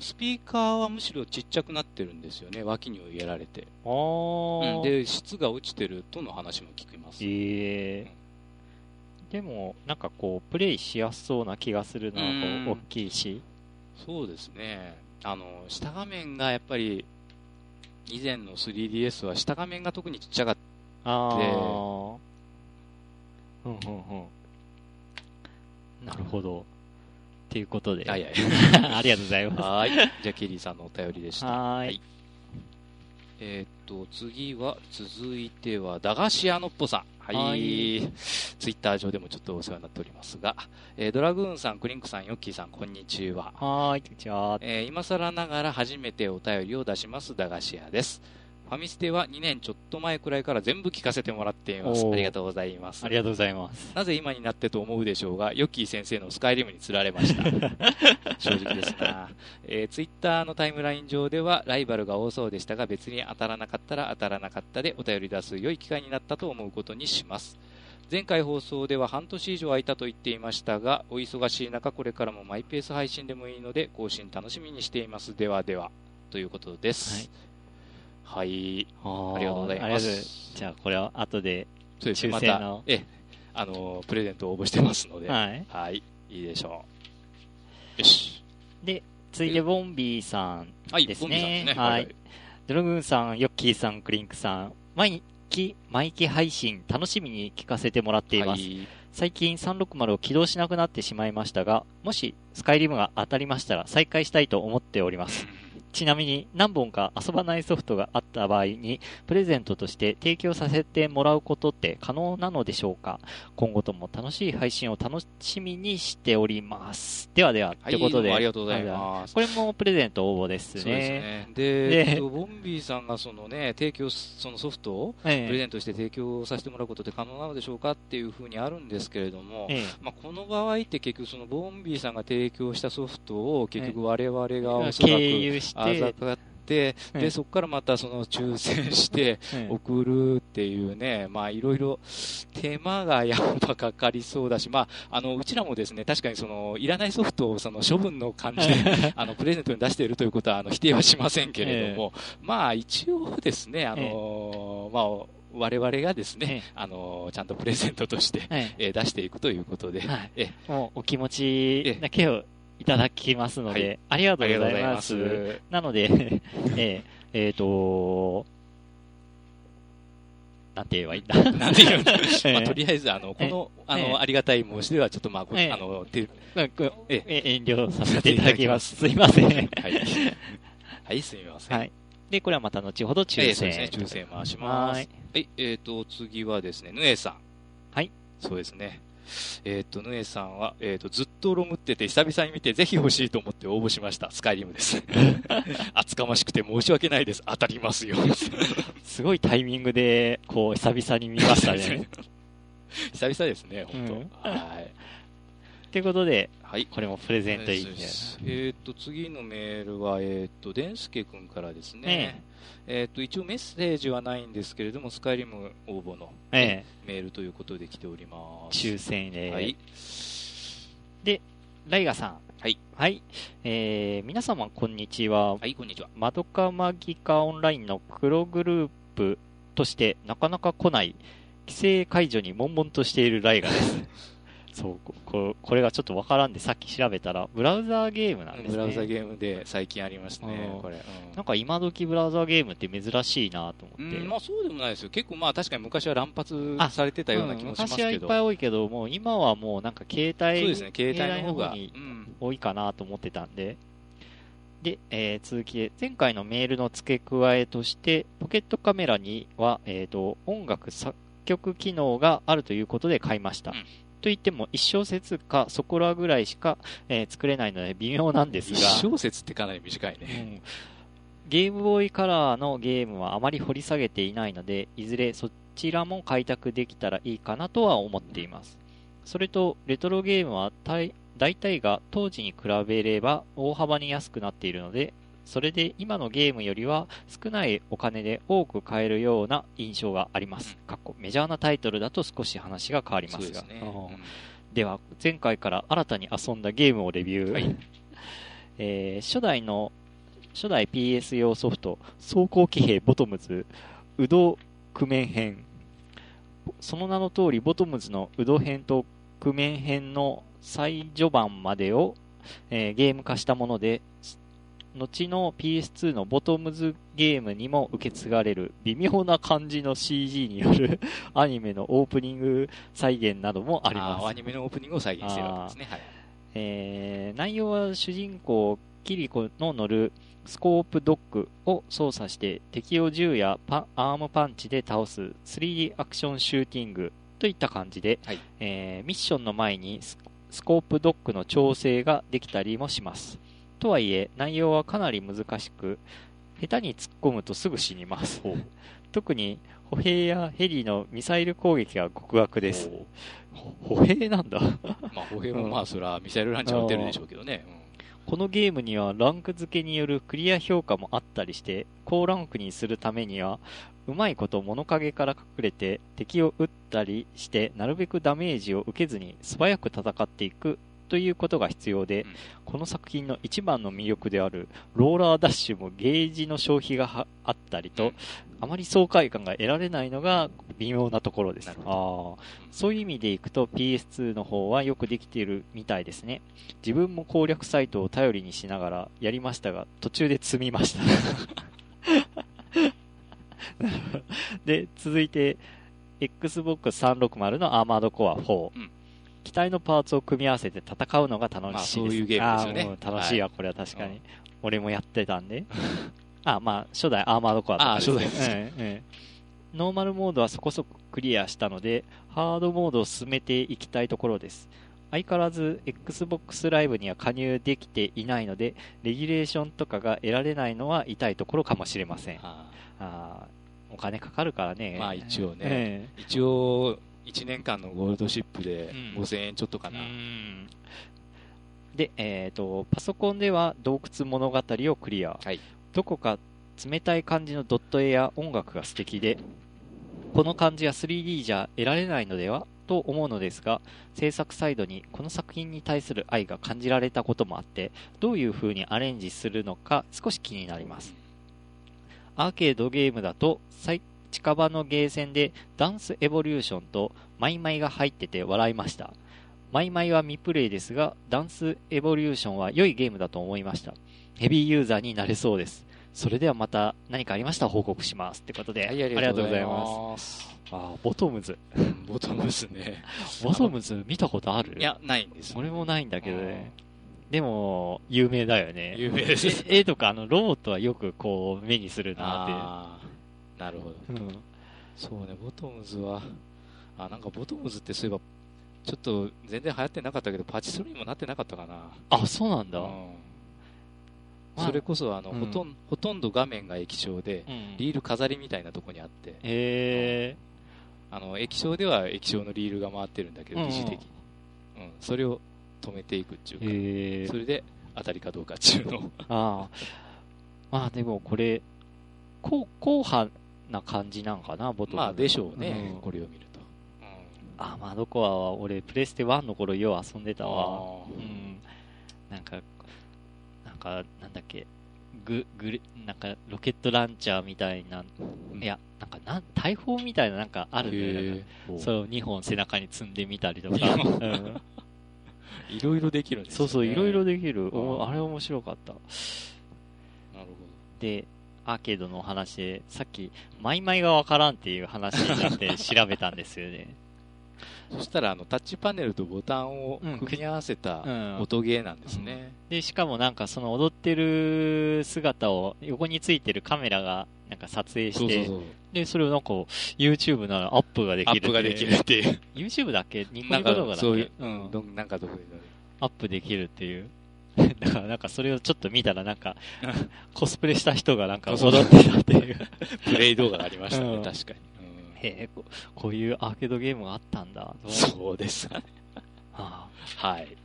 スピーカーはむしろちっちゃくなってるんですよね、脇に入れられて。うん、で、質が落ちてるとの話も聞きます。えー、うん、でも、なんかこう、プレイしやすそうな気がするな、う大きいし。そうですね。あの、下画面がやっぱり、以前の 3DS は下画面が特にちっちゃかった。ああ。うんうんうん。なるほど。ということで。はいはい。ありがとうございます。はい。じゃあ、ケリーさんのお便りでした。はい。えー、っと、次は、続いては、駄菓子屋のっぽさん。はい。はい、ツイッター上でもちょっとお世話になっておりますが、えー、ドラグーンさん、クリンクさん、ヨッキーさん、こんにちは。はい、こんにちは。えー、今更ながら初めてお便りを出します、駄菓子屋です。ファミステは2年ちょっと前くらいから全部聞かせてもらっています。ありがとうございます。ありがとうございます。なぜ今になってと思うでしょうが、ヨッキー先生のスカイリムに釣られました。正直ですな。えー、ツイッターのタイムライン上ではライバルが多そうでしたが、別に当たらなかったら当たらなかったでお便り出す良い機会になったと思うことにします。前回放送では半年以上空いたと言っていましたが、お忙しい中、これからもマイペース配信でもいいので、更新楽しみにしています。ではでは、ということです。はいはい。ありがとうございます。じゃあ、これは後で、抽選の。ま、え、あの、プレゼントを応募してますので、はい。はい。いいでしょう。よし。で、続いて、ボンビーさんですね。はい、ね、はい。ドラグーンさん、ヨッキーさん、クリンクさん、毎日、毎期配信、楽しみに聞かせてもらっています。はい、最近360を起動しなくなってしまいましたが、もしスカイリムが当たりましたら再開したいと思っております。ちなみに何本か遊ばないソフトがあった場合に、プレゼントとして提供させてもらうことって可能なのでしょうか？今後とも楽しい配信を楽しみにしております。ではでは、と、い、うことで。ありがとうございます。これもプレゼント応募ですね。そうですね。で、でボンビーさんがそのね、提供、そのソフトをプレゼントして提供させてもらうことって可能なのでしょうかっていうふうにあるんですけれども、ええ、まあ、この場合って結局そのボンビーさんが提供したソフトを結局我々がおそらく、経由して、で、そこからまたその抽選して送るっていうね、まあいろいろ手間がやっぱかかりそうだし、まあ、あの、うちらもですね、確かにその、いらないソフトをその処分の感じで、あの、プレゼントに出しているということは、あの、否定はしませんけれども、まあ一応ですね、あの、まあ、我々がですね、あのちゃんとプレゼントとして、え出していくということで、え。もうお気持ちだけをいただきますので、はい、ありがとうございます。ますなので、えー、えー、となんて言えばいいんだ。なんて言うんだ。まあ、とりあえず、あの、この、あの、ありがたい申しでは、ちょっとまあ、あの、て、え、遠慮させていただきます。すいません。はい。はい、すみません。はい。で、これはまた後ほど抽選。そうですね、抽選回します。はい。えっ、と、次はですね、ぬえさん。はい。そうですね。えっ、ー、と、ヌエさんは、えっ、ー、と、ずっとロムってて、久々に見て、ぜひ欲しいと思って応募しました。スカイリムです。厚かましくて申し訳ないです。当たりますよ。すごいタイミングで、こう、久々に見ましたね。久々ですね、本当、うん、はい。ということで、はい、これもプレゼントいいんえっ、と、次のメールは、えっ、ー、と、デンスケ君からですね。えっ、と、一応メッセージはないんですけれども、スカイリム応募の、メールということで来ております。抽選で。はい。で、ライガさん。はい。はい。えー、皆様、こんにちは。はい、こんにちは。マドカマギカオンラインの黒グループとして、なかなか来ない、規制解除に悶々としているライガです。そうここれがちょっとわからんでさっき調べたらブラウザーゲームなんですね。ブラウザーゲームで最近ありましたね、これ、うん、なんか今時ブラウザーゲームって珍しいなと思って、まあそうでもないですよ。結構まあ確かに昔は乱発されてたような気もしますけど、うん、昔はいっぱい多いけどもう今はもうなんか携帯そうですね携帯の方が。多いかなと思ってたんで、で、えー、続きで、前回のメールの付け加えとして、ポケットカメラには、えっ、ー、と、音楽作曲機能があるということで買いました。うんといっても1小節かそこらぐらいしか、えー、作れないので微妙なんですが。1小節ってかなり短いね。うんゲームボーイカラーのゲームはあまり掘り下げていないので、いずれそちらも開拓できたらいいかなとは思っています。それと、レトロゲームは大体が当時に比べれば大幅に安くなっているので、それで今のゲームよりは少ないお金で多く買えるような印象があります。かっこメジャーなタイトルだと少し話が変わりますが。では、前回から新たに遊んだゲームをレビュー。はい、えー、初代の、初代 PS 用ソフト、走行騎兵ボトムズ、ウドクメン編。その名の通り、ボトムズのウド編とクメン編の最序盤までを、えー、ゲーム化したもので、後の PS2 のボトムズゲームにも受け継がれる微妙な感じの CG による アニメのオープニング再現などもあります。アニメのオープニングを再現してるわけですね。はい、えー、内容は主人公キリコの乗るスコープドッグを操作して敵を銃やパアームパンチで倒す 3D アクションシューティングといった感じで、はい、えー、ミッションの前にスコープドッグの調整ができたりもします。とはいえ、内容はかなり難しく、下手に突っ込むとすぐ死にます。特に、歩兵やヘリのミサイル攻撃は極悪です。歩兵なんだ まあ歩兵もまあそらミサイルランチャー撃てるでしょうけどね。このゲームにはランク付けによるクリア評価もあったりして、高ランクにするためには、うまいこと物陰から隠れて敵を撃ったりして、なるべくダメージを受けずに素早く戦っていくということが必要で、うん、この作品の一番の魅力であるローラーダッシュもゲージの消費があったりと、うん、あまり爽快感が得られないのが微妙なところです。あそういう意味でいくと PS2 の方はよくできているみたいですね。自分も攻略サイトを頼りにしながらやりましたが、途中で積みました。で、続いて、Xbox 360のアーマードコア4。うん機体のパーツを組み合わせて戦うのが楽しいです。まあ、そういうゲームですよね。楽しいわ、これは確かに。俺もやってたんで。あ、まあ、初代アーマードコアとか、ね、あ、初代うんうん。ノーマルモードはそこそこクリアしたので、ハードモードを進めていきたいところです。相変わらず Xbox ライブには加入できていないので、レギュレーションとかが得られないのは痛いところかもしれません。ああお金かかるからね。まあ一応ね、一応1年間のゴールドシップで5000円ちょっとかな。で、えっ、ー、と、パソコンでは洞窟物語をクリア。はい、どこか冷たい感じのドット絵や音楽が素敵で、この感じは 3D じゃ得られないのでは？と思うのですが、制作サイドにこの作品に対する愛が感じられたこともあって、どういう風にアレンジするのか少し気になります。アーケードゲームだと最近場のゲーセンでダンスエボリューションとマイマイが入ってて笑いました。マイマイは未プレイですが、ダンスエボリューションは良いゲームだと思いました。ヘビーユーザーになれそうです。それではまた何かありましたら報告します。ってことで、はい、ありがとうございます。あボトムズ。ボトムズね。ボトムズ見たことある？いや、ないんです。俺もないんだけどね。でも、有名だよね。有名です。絵とか、あの、ロボットはよくこう、目にするなって。なるほど。うん。そうね、ボトムズは、あ、なんかボトムズってそういえば、ちょっと全然流行ってなかったけど、パチスロにもなってなかったかな。あ、そうなんだ。うんそれこそあの、うん、ほとんほとんど画面が液晶で、うん、リール飾りみたいなとこにあって、へうん、あの液晶では液晶のリールが回ってるんだけど、疑似的に、うん、それを止めていくっていうか、それで当たりかどうかっていうのを。ああ。まあでもこれ、こう、硬派な感じなんかな、ボトまあでしょうね、うん、これを見ると。うん、あ、まあどこは俺、プレステ1の頃よう遊んでたわ。うん。なんか、なんか、なんだっけ、ぐ、ぐなんか、ロケットランチャーみたいな、いや、なんか、なん、大砲みたいななんかあるね。それを2本背中に積んでみたりとか。いろいろできるんですね。そうそう、いろいろできる。あれ面白かった。なるほど。で、アーケードの話で、さっき、マイマイがわからんっていう話になって調べたんですよね。そしたらあのタッチパネルとボタンを組み合わせた音ゲーなんですね、うん。うん、でしかもなんかその踊ってる姿を横についてるカメラがなんか撮影してでそれをなんか YouTube ならアップができるアップができるっていう。YouTube だけ？ニコニコ動画だけ？そういう、うん、なんかどこでアップできるっていう だからなんかそれをちょっと見たらなんかコスプレした人がなんか踊ってたっていう。プレイ動画がありましたね、確かに。へえこ、こういうアーケードゲームがあったんだ。そうです。ね。はあ、はい。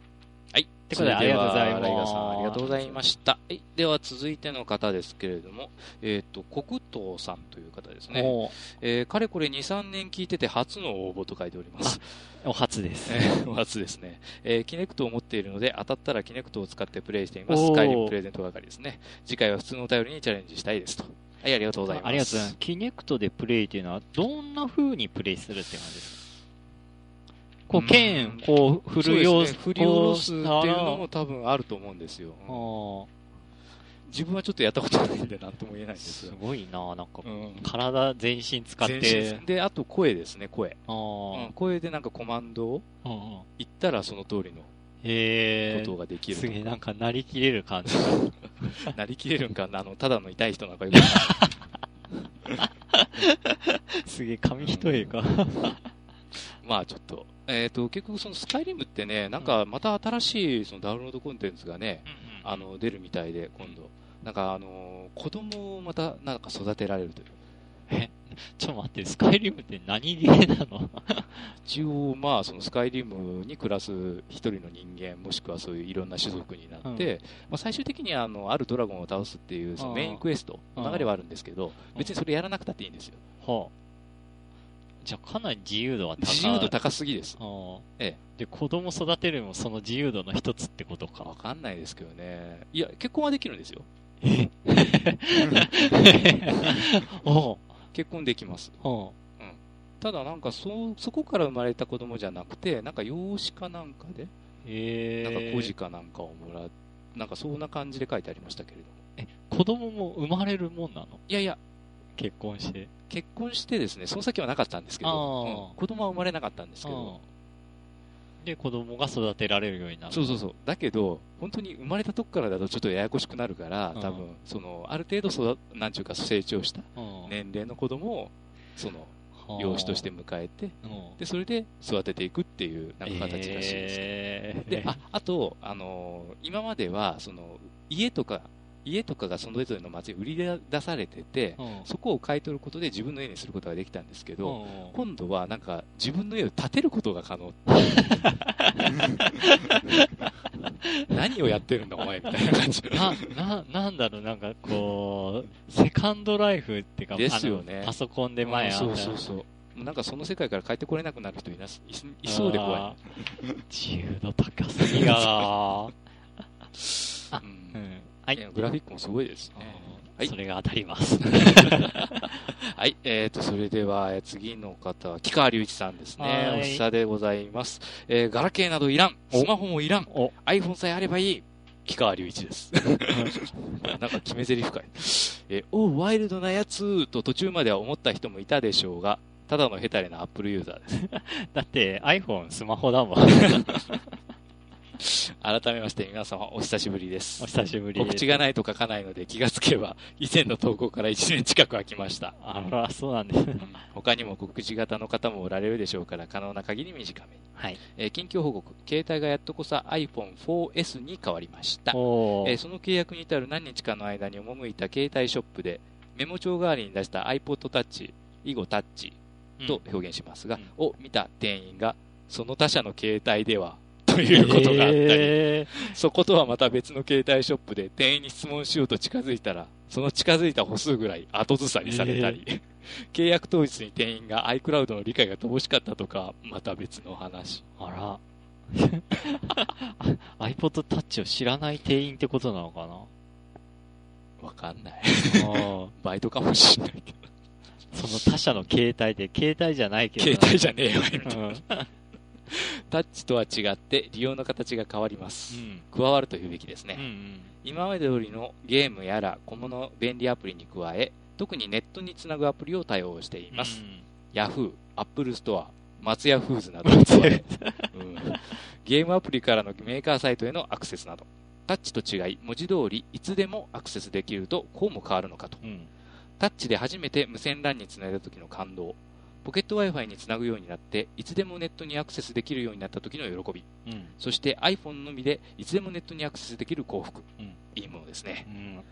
はい。ってことで、ありがとうございます。ありがとうございました。はい。では、続いての方ですけれども、えっ、ー、と、国東さんという方ですね。えー、かれこれ2、3年聞いてて初の応募と書いております。お初です。お初ですね。えー、キネクトを持っているので、当たったらキネクトを使ってプレイしています。スカイリムプレゼント係ですね。次回は普通のお便りにチャレンジしたいですと。はい、ありがとうございます。ありがとうございます。キネクトでプレイっていうのは、どんな風にプレイするって感じですか？こう、剣、こう、振る様子、ね、振り下ろすっていうのも多分あると思うんですよ。自分はちょっとやったことないんで、なんとも言えないんですすごいななんか、うん、体全身使って。で、あと声ですね、声。うん、声でなんかコマンドを言ったらその通りのことができるすげえ、なんか、なりきれる感じ。なりきれるんかな、あの、ただの痛い人なんかよく すげえ、紙一重か。まあちょっと、えっ、ー、と、結局そのスカイリムってね、なんかまた新しいそのダウンロードコンテンツがね、うんうん、あの、出るみたいで、今度。なんかあのー、子供をまたなんか育てられるという。え？ちょっと待って、スカイリムって何ゲーなの？一応、まあ、そのスカイリムに暮らす一人の人間、もしくはそういういろんな種族になって、うん、まあ、最終的にあのあるドラゴンを倒すっていうそのメインクエストの流れはあるんですけど、別にそれやらなくたっていいんですよ。はあじゃあかなり自由度は高い。自由度高すぎです。ええ。で、子供育てるもその自由度の一つってことか。わかんないですけどね。いや、結婚はできるんですよ。え？お 結婚できます。はあ、うん、ただなんかそ、そこから生まれた子供じゃなくて、なんか養子かなんかで、えー、なんか孤児かなんかをもらう、なんかそんな感じで書いてありましたけれども。え、子供も生まれるもんなの？いやいや。結婚して。結婚してですね、その先はなかったんですけど、うん、子供は生まれなかったんですけど、で、子供が育てられるようになる。そうそうそう。だけど、本当に生まれたとこからだとちょっとややこしくなるから、多分、その、ある程度育、なんちゅうか成長した年齢の子供を、その、養子として迎えて、で、それで育てていくっていう、なんか形らしいです、えー、で、あ、あと、あのー、今までは、その、家とか、家とかがそのぞれの町に売り出されてて、うん、そこを買い取ることで自分の家にすることができたんですけど、うん、今度はなんか自分の家を建てることが可能 何をやってるんだお前みたいな感じなななんだろうなんかこうセカンドライフっていうかですよね。パソコンで前あったそうそうそう。なんかその世界から帰ってこれなくなる人いないいそうで怖い。自由度高すぎがな。あ、うん、うんはい。グラフィックもすごいですね。はい。それが当たります。はい。えっ、ー、と、それでは、次の方は、木川隆一さんですね。お久でございます。えー、ガラケーなどいらん。スマホもいらん。iPhone さえあればいい。木川隆一です。なんか決め台詞かい。えー、おワイルドなやつと途中までは思った人もいたでしょうが、ただのヘタレなアップルユーザーです。だって iPhone スマホだもん。改めまして皆様お久しぶりです。お久しぶり告知がないと書かないので気がつけば以前の投稿から1年近く空きました。あら、そうなんです、他にも告知型の方もおられるでしょうから可能な限り短めに。はい。えー、近況報告。携帯がやっとこさ iPhone4S に変わりました。えー、その契約に至る何日かの間に赴いた携帯ショップでメモ帳代わりに出した iPod Touch、以後タッチと表現しますが、うん、を見た店員が、その他社の携帯では、ということがあったり、えー、そことはまた別の携帯ショップで店員に質問しようと近づいたら、その近づいた歩数ぐらい後ずさりされたり、えー、契約当日に店員が iCloud の理解が乏しかったとか、また別の話。あら。iPod Touch を知らない店員ってことなのかな？わかんない。バイトかもしんないけど。その他社の携帯で、携帯じゃないけど。携帯じゃねえよ、みたいな。タッチとは違って利用の形が変わります。うん、加わるというべきですね。うんうん、今まで通りのゲームやら小物便利アプリに加え、特にネットにつなぐアプリを対応しています。Yahoo、Apple Store、松屋フーズなど うん、ゲームアプリからのメーカーサイトへのアクセスなど、タッチと違い、文字通りいつでもアクセスできるとこうも変わるのかと。うんタッチで初めて無線 LAN につないだ時の感動、ポケット Wi-Fi につなぐようになって、いつでもネットにアクセスできるようになった時の喜び、うん、そして iPhone のみでいつでもネットにアクセスできる幸福、うん、いいものですね。うん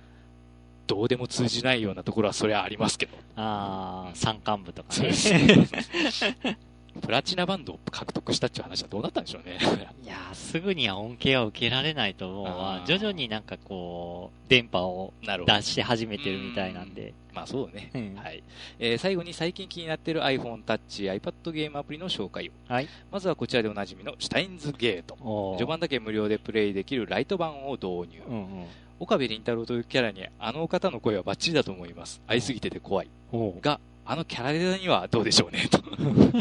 どうでも通じないようなところはそれはありますけど。ああ、山間部とかね。プラチナバンドを獲得したっていう話はどうなったんでしょうね。いやすぐには恩恵は受けられないと思うわ。徐々になんかこう、電波を出して始めてるみたいなんで。まあそうね。うん、はい。えー、最後に最近気になっている iPhone Touch、iPad ゲームアプリの紹介を。はい。まずはこちらでおなじみのシュタインズゲート。序盤だけ無料でプレイできるライト版を導入。うんうん岡部倫太郎というキャラにあの方の声はバッチリだと思います。愛すぎてて怖い。が、あのキャラデザにはどうでしょうね、と。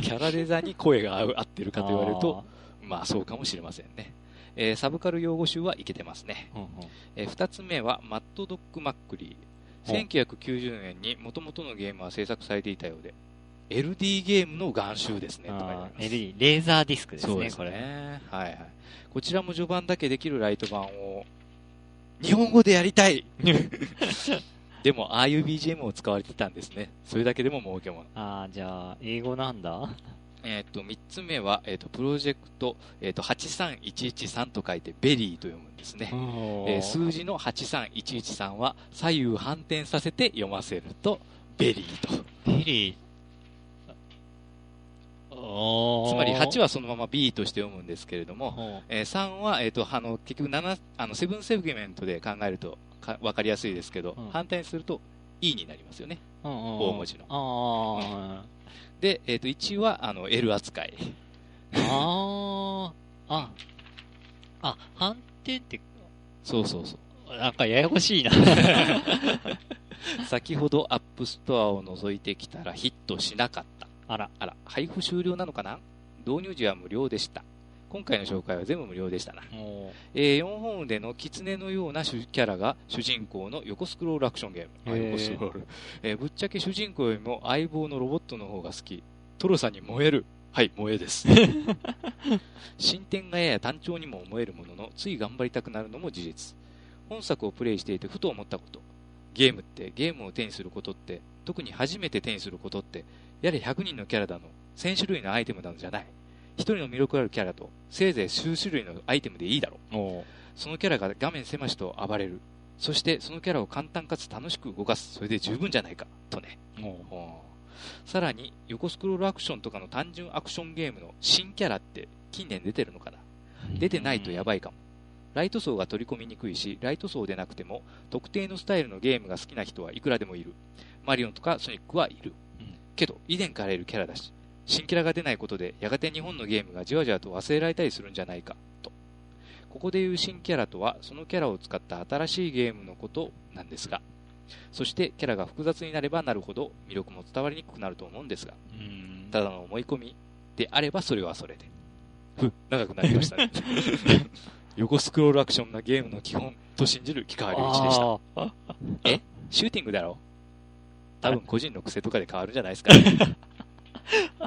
キャラデザに声が合ってるかと言われると、まあそうかもしれませんね。えー、サブカル用語集はいけてますね。うんうん、えー、二つ目は、マッドドッグマックリー。1990年に元々のゲームは制作されていたようで、LD ゲームの眼集ですね、とか LD、レーザーディスクですね、ですね。はいはい。こちらも序盤だけできるライト版を、日本語でやりたい でも、ああいう BGM を使われてたんですね。それだけでも儲けもの。ああ、じゃあ、英語なんだえっ、と、三つ目は、えっ、ー、と、プロジェクト、えっ、ー、と、83113と書いて、ベリーと読むんですね。えー、数字の83113は、左右反転させて読ませると、ベリーと。ベリーつまり8はそのまま B として読むんですけれども、えー、3は、えっ、ー、と、あの、結局7、あの、セブンセグメントで考えるとか分かりやすいですけど、うん、反対すると E になりますよね。うんうん、大文字の。で、えっ、ー、と、1は、あの、L 扱い。ああ、あ、あ、反転って、そうそうそう。なんかややこしいな。先ほど App Store を覗いてきたらヒットしなかった。あら、あら、配布終了なのかな？導入時は無料でした。今回の紹介は全部無料でしたな。えー、4本腕の狐のようなキャラが主人公の横スクロールアクションゲーム。横スクロール。えー、ぶっちゃけ主人公よりも相棒のロボットの方が好き。トロさんに燃える。はい、萌えです。進展がやや単調にも思えるものの、つい頑張りたくなるのも事実。本作をプレイしていてふと思ったこと。ゲームって、ゲームを手にすることって、特に初めて手にすることって、やはり100人のキャラだの、1000種類のアイテムなのじゃない。一人の魅力あるキャラと、せいぜい数種類のアイテムでいいだろう。そのキャラが画面狭しと暴れる。そしてそのキャラを簡単かつ楽しく動かす。それで十分じゃないか。とね。さらに、横スクロールアクションとかの単純アクションゲームの新キャラって近年出てるのかな出てないとやばいかも。ライト層が取り込みにくいし、ライト層でなくても、特定のスタイルのゲームが好きな人はいくらでもいる。マリオンとかソニックはいる。けど、以前からいるキャラだし、新キャラが出ないことで、やがて日本のゲームがじわじわと忘れられたりするんじゃないか、と。ここでいう新キャラとは、そのキャラを使った新しいゲームのことなんですが、そしてキャラが複雑になればなるほど魅力も伝わりにくくなると思うんですが、ただの思い込みであればそれはそれで。ふ、長くなりましたね。横スクロールアクションがゲームの基本と信じる木川隆一でした。え？シューティングだろ？多分個人の癖とかで変わるんじゃないですか、ね。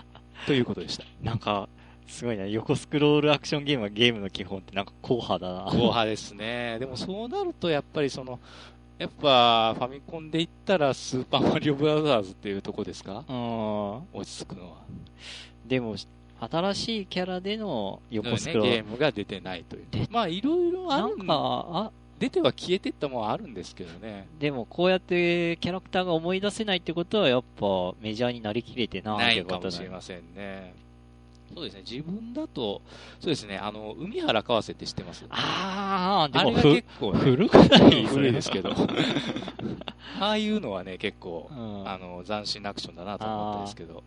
ということでした。なんか、すごいな、横スクロールアクションゲームはゲームの基本ってなんか硬派だな。硬派ですね。でもそうなるとやっぱりその、やっぱファミコンで言ったらスーパーマリオブラザーズっていうとこですか？うん。落ち着くのは。でも、新しいキャラでの横スクロール、ね、ゲームが出てないという。まあいろいろあるんか、あ、出ては消えてったもんあるんですけどね。でも、こうやってキャラクターが思い出せないってことは、やっぱメジャーになりきれてなないかもしれませんね。そうですね、自分だと、そうですね、あの、海原川瀬って知ってます？ああ、でも結構、ね、古くない古いですけど。ああいうのはね、結構、うん、あの、斬新なアクションだなと思ったんですけど。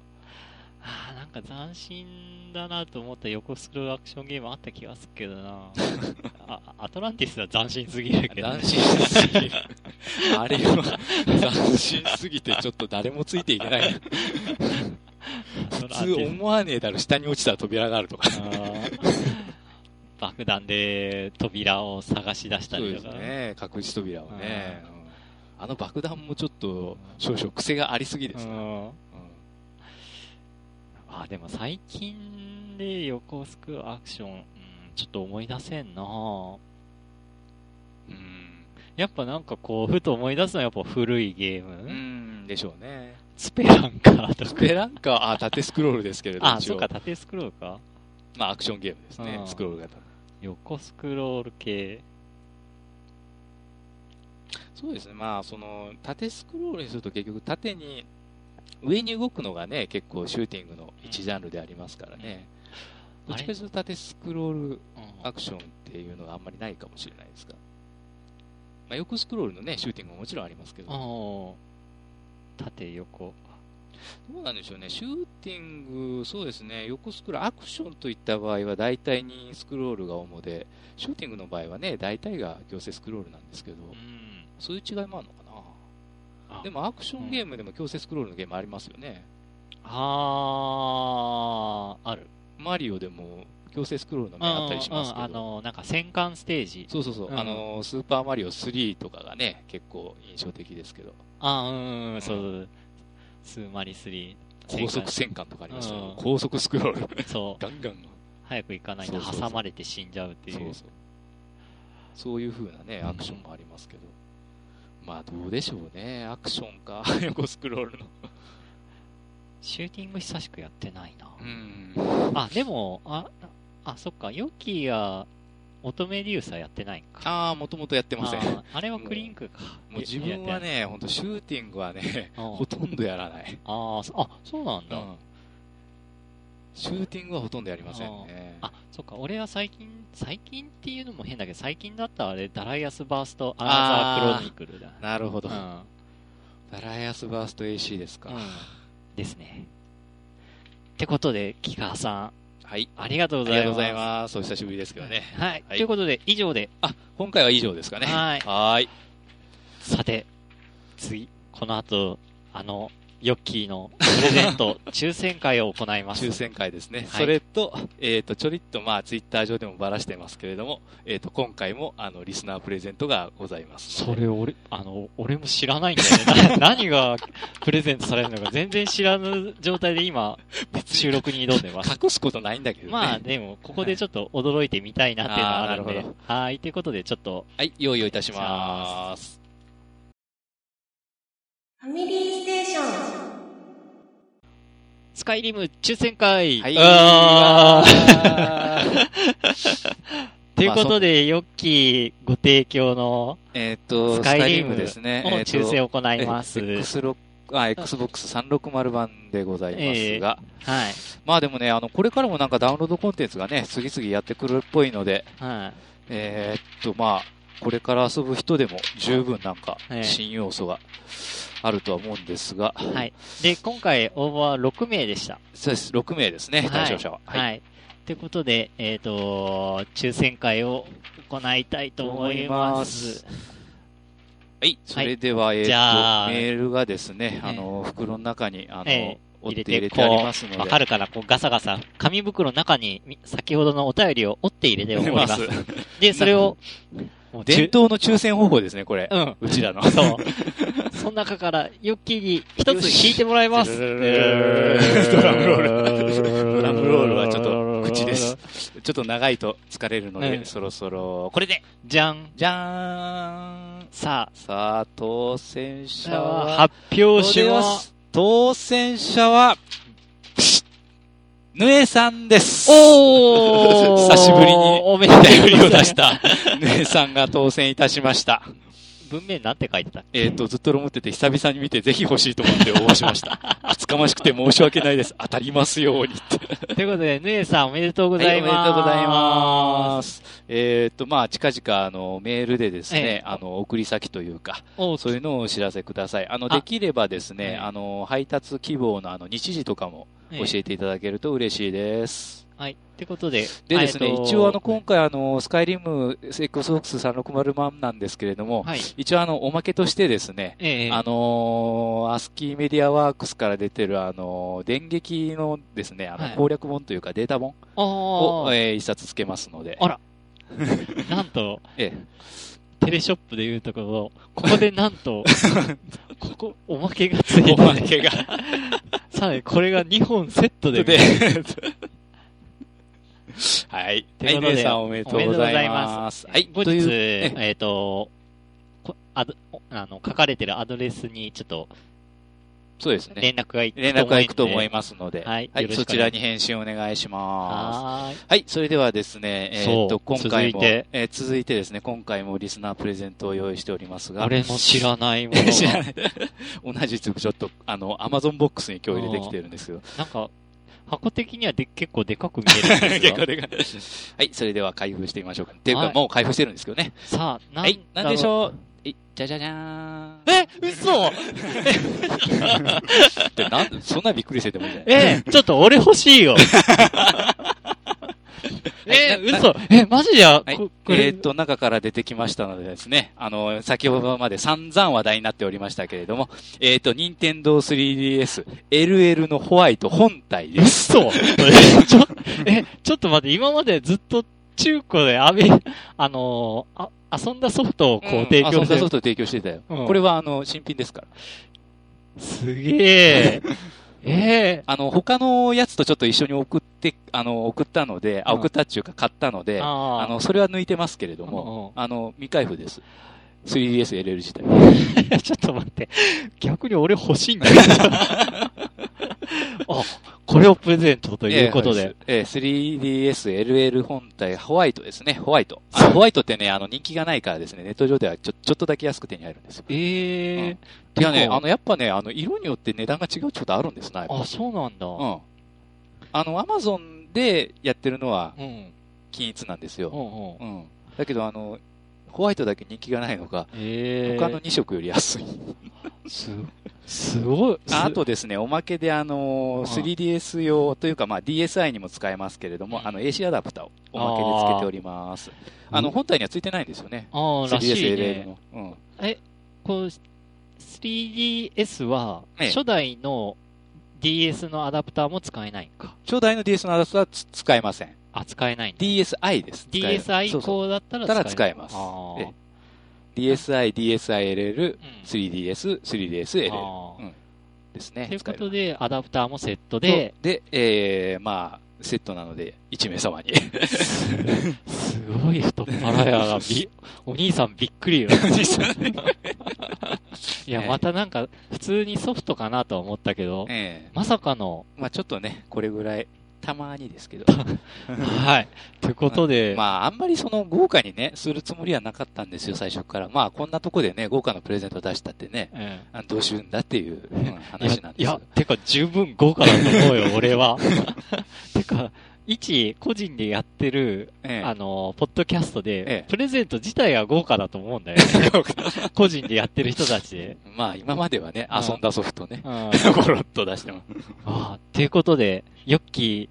ああ、なんか斬新だなと思った横スクロールアクションゲームあった気がするけどな あアトランティスは斬新すぎるけど、斬新すぎる。あれは斬新すぎてちょっと誰もついていけない。普通思わねえだろ、下に落ちたら扉があるとか。爆弾で扉を探し出したりとか。そうですね、隠し扉をね。あの爆弾もちょっと少々癖がありすぎですね。あ、でも最近で横スクアクション、うん、ちょっと思い出せんなうん。やっぱなんかこう、ふと思い出すのはやっぱ古いゲーム？うん、でしょうね。スペランカーとか。スペランカー、あ、縦スクロールですけれども。あ、そっか、縦スクロールか。まあ、アクションゲームですね、スクロール型。横スクロール系。そうですね、まあ、その、縦スクロールにすると結局縦に上に動くのがね、結構シューティングの一ジャンルでありますからね。どっちかというと縦スクロールアクションっていうのがあんまりないかもしれないですが。まあ、横スクロールのね、シューティングももちろんありますけど。縦横。どうなんでしょうね、シューティング、そうですね、横スクロール、アクションといった場合は大体にスクロールが主で、シューティングの場合はね、大体が強制スクロールなんですけど、そういう違いもあるのかでもアクションゲームでも強制スクロールのゲームありますよね。あー、ある。マリオでも強制スクロールの面あったりしますけど、あのなんか戦艦ステージ。そうそうそう、うん、あのスーパーマリオ3とかがね、結構印象的ですけど。あうん、そうそう。スーマリ3。高速戦艦とかありましたよ、高速スクロール。そう。ガンガン早く行かないと挟まれて死んじゃうっていう。そうそうそういう風なね、アクションもありますけど。まあどうでしょうね。アクションか、横スクロールのシューティング久しくやってないな。うん。あ、でも、あ、あ、そっか、ヨッキーや乙女流ーやってないか。ああ、もともとやってません。あれはクリンクか。もう自分はね、ほんとシューティングはね、ほとんどやらない。ああ、あ、そうなんだ。うんシューティングはほとんどやりませんね。あ、そっか、俺は最近、最近っていうのも変だけど、最近だったらあれ、ダライアスバーストアナザークロニクルだ。なるほど。うん、ダライアスバースト AC ですか。うん、ですね。ってことで、キカさん。はい。ありがとうございます。ありがとうございます。お久しぶりですけどね。はい。はい、ということで、以上で。あ、今回は以上ですかね。はい。はい。さて、次、この後、あの、ヨッキーの プレゼント、抽選会を行います。抽選会ですね。はい、それと、えっ、ー、と、ちょりっとまあ、ツイッター上でもばらしてますけれども、えっ、ー、と、今回も、あの、リスナープレゼントがございます。それ、俺、あの、俺も知らないんだよね。何がプレゼントされるのか全然知らぬ状態で今、収録に挑んでます。隠すことないんだけどね。まあ、でも、ここでちょっと驚いてみたいなっていうのはあるので。はい。ということで、ちょっと。はい、用意をいたします。ファミリーステーション。スカイリム抽選会。はい。あ ということで、ヨッキーご提供の、えっ、と、スカイリムですね。抽選を行います。X6 あ、Xbox360 版でございますが、えー、はい。まあでもね、あの、これからもなんかダウンロードコンテンツがね、次々やってくるっぽいので、はい。えっと、まあ、これから遊ぶ人でも十分なんか、新要素があるとは思うんですが。はい。で、今回応募は6名でした。そうです。6名ですね、対象者は。はい。はい。ということで、えっ、ー、と、抽選会を行いたいと思います。はい。それでは、えっ、ー、と、メールがですね、あの、袋の中に、あの、えー折って入れてありますので。わかるかなこうガサガサ、紙袋の中に先ほどのお便りを折って入れております。で、それを、伝統の抽選方法ですね、これ。うん。うちらの。そう。その中からヨッキーに一つ引いてもらいます。ドラムロール。ドラムロールはちょっと口です。ちょっと長いと疲れるので、そろそろ、これでじゃんじゃーんさあ、さあ、当選者は、発表します。当選者は、ぬえさんです。お 久しぶりにおめでとうを出したぬえさんが当選いたしました。文面なんて書いてたえっ、と、ずっと思ってて久々に見てぜひ欲しいと思って応募しました。厚かましくて申し訳ないです。当たりますようにって。ということで、ぬえさんおめでとうございます。はい、おめでとうございます。えっ、と、まあ、近々、あの、メールでですね、えあの、送り先というか、そういうのをお知らせください。あの、できればですね、あの、配達希望のあの、日時とかも教えていただけると嬉しいです。はい。ってことで。でですね、一応あの、今回あの、スカイリム XBOX360 万なんですけれども、はい、一応あの、おまけとしてですね、ええ、あのアスキーメディアワークスから出てるあの電撃のですね、あの、攻略本というかデータ本を、えー、一冊つけますので。あら。なんと、ええ。テレショップでいうところ、ここでなんと、ここ、おまけがついて、おまけが。さあ、これが2本セットで。ではい。ということで、おめでとうございます。はい。後日、えっ、ー、と、ああの、書かれてるアドレスにちょっと、そうですね。連絡が行く連絡が行くと思いますので、はい。はい、そちらに返信お願いします。はい。それではですね、えー、っと、今回も、えー、続いてですね、今回もリスナープレゼントを用意しておりますが。俺も知らないもの 知らない。同じくちょっと、あの、アマゾンボックスに今日入れてきてるんですけど。なんか、箱的にはで結構でかく見えるんです 結構でかい。はい、それでは開封してみましょうか。っていうか、もう開封してるんですけどね。さあ、なんはい、なんでしょう？え、じゃじゃじゃーん。え嘘 でなんそんなびっくりしててもいいじゃない？えちょっと俺欲しいよ。えー、嘘え、マジや、はい、えー、っと、中から出てきましたのでですね、あの、先ほどまで散々話題になっておりましたけれども、えー、っと、任天堂 3DS LL のホワイト本体です。嘘 え、ちょ、え、ちょっと待って、今までずっと中古で、あべ、あのー、あ、遊んだソフトをこう提供して、うん、遊んだソフトを提供してたよ。うん、これはあの、新品ですから。すげえ。ええ。ー、あの、他のやつとちょっと一緒に送って、あの、送ったので、あ、送ったっていうか買ったので、あの、それは抜いてますけれども、あの、未開封です。3DSLL 自体。ちょっと待って。逆に俺欲しいんだけど。あ、これをプレゼントということで。えー、3DSLL 本体ホワイトですね。ホワイト。あホワイトってね、あの人気がないからですね、ネット上ではちょちょっとだけ安く手に入るんですよ。ええーうん、いやね、あの、やっぱね、あの、色によって値段が違うちょっとあるんですな、あ、そうなんだ。うん。あの、アマゾンでやってるのは、均一なんですよ。うん、うん、だけど、あの、ホワイトだけ人気がないのか、えー、他の2色より安い。すすごい。あとですね、おまけであの、3DS 用というか、まあ DSi にも使えますけれども、あの AC アダプターをおまけでつけております。あの、本体にはついてないんですよね。ああ、らしい、ね。うん。え、こう、3DS は、初代の DS のアダプターも使えないんか？初代の DS のアダプターは使えません。あ、使えない DSi です。DSi 以降だったら使えます。DSi、DSiLL、3DS、3DSLL、うん、ですね。ということで、アダプターもセットで。で、えー、まあ、セットなので、1名様に。すごい太っ腹や お兄さんびっくりよ。いや、またなんか、普通にソフトかなとは思ったけど、えー、まさかの。まあちょっとね、これぐらい、たまにですけど。はい。ということで。まあ、あんまりその豪華にね、するつもりはなかったんですよ、最初から。まあ、こんなとこでね、豪華なプレゼント出したってね、ええ、どうしゅうんだっていう、うん、話なんですいや、てか十分豪華だと思うよ、俺は。てか、一個人でやってる、ええ、あの、ポッドキャストで、ええ、プレゼント自体は豪華だと思うんだよ、ね。個人でやってる人たちで。まあ、今まではね、遊んだソフトね、ゴロッと出してます。ああ、ということで、ヨッキ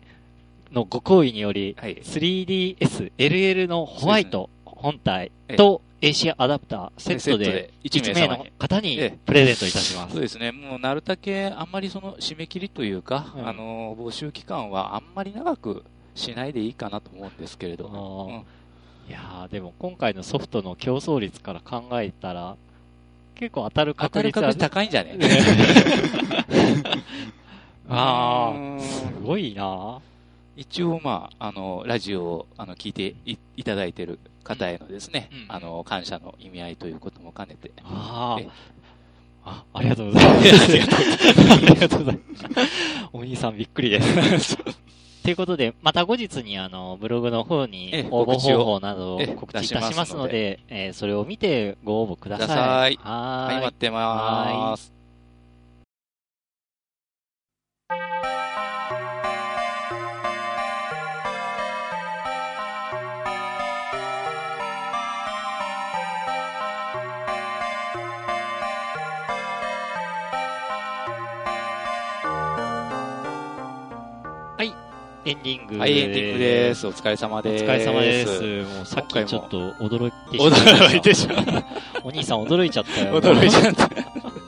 ーのご好意により、はい、3DS LL のホワイト本体と、AC アダプターセットで1名の方にプレゼントいたします。そうですね。もうなるだけあんまりその締め切りというか、うん、あの、募集期間はあんまり長くしないでいいかなと思うんですけれど。うん、いやでも今回のソフトの競争率から考えたら、結構当たる確率は。高いんじゃね？ああ、すごいな一応、まあ、あの、ラジオを、あの、聞いていいただいている方へのですね、うん、あの、感謝の意味合いということも兼ねて。ああ。あ、りがとうございます。ありがとうございます。お兄さんびっくりです。ということで、また後日にあの、ブログの方に応募方法などを告知いたしますので、えー、それを見てご応募ください。はい。はい、待ってます。エンディング。はい、エンディングです。お疲れ様です。お疲れ様です。もうさっきちょっと驚。驚いてしまった。お兄さん驚いちゃったよ。驚いちゃった。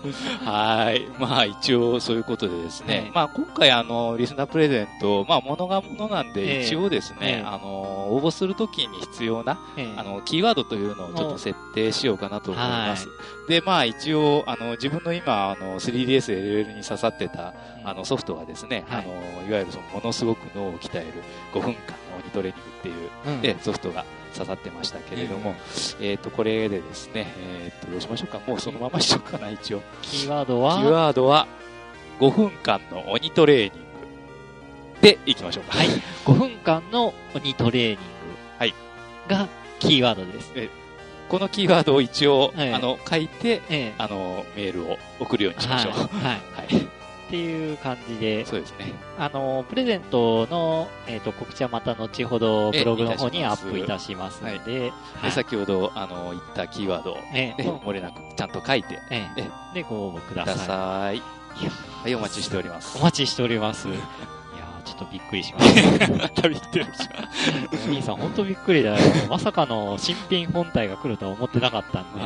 はい。まあ一応そういうことでですね。まあ今回あの、リスナープレゼント、まあ物が物なんで、一応ですね、あの、応募するときに必要な、あの、キーワードというのをちょっと設定しようかなと思います。で、まあ一応、あの、自分の今、あの、3DS LL に刺さってた、あの、ソフトはですね、あの、いわゆるその、ものすごく脳を鍛える5分間の鬼トレーニングっていう、ソフトが刺さってましたけれども、えっ、と、これでですね、えっ、と、どうしましょうか？もうそのまましようかな、一応。キーワードは？キーワードは、5分間の鬼トレーニングでいきましょうか。はい。5分間の鬼トレーニング。はい。が、キーワードです。えこのキーワードを一応、はい、あの、書いて、えあの、メールを送るようにしましょう。はい。はい。ていう感じで、そうですね。あの、プレゼントの、えっ、ー、と、告知はまた後ほどブログの方にアップいたしますので、はいで先ほど、あの、言ったキーワードを、ね、漏れなくちゃんと書いて、えで、ご応募ください。い。はい、お待ちしております。お待ちしております。いやちょっとびっくりしました。またびっくりしました。お兄さん、本当びっくりだよ。まさかの新品本体が来るとは思ってなかったんで。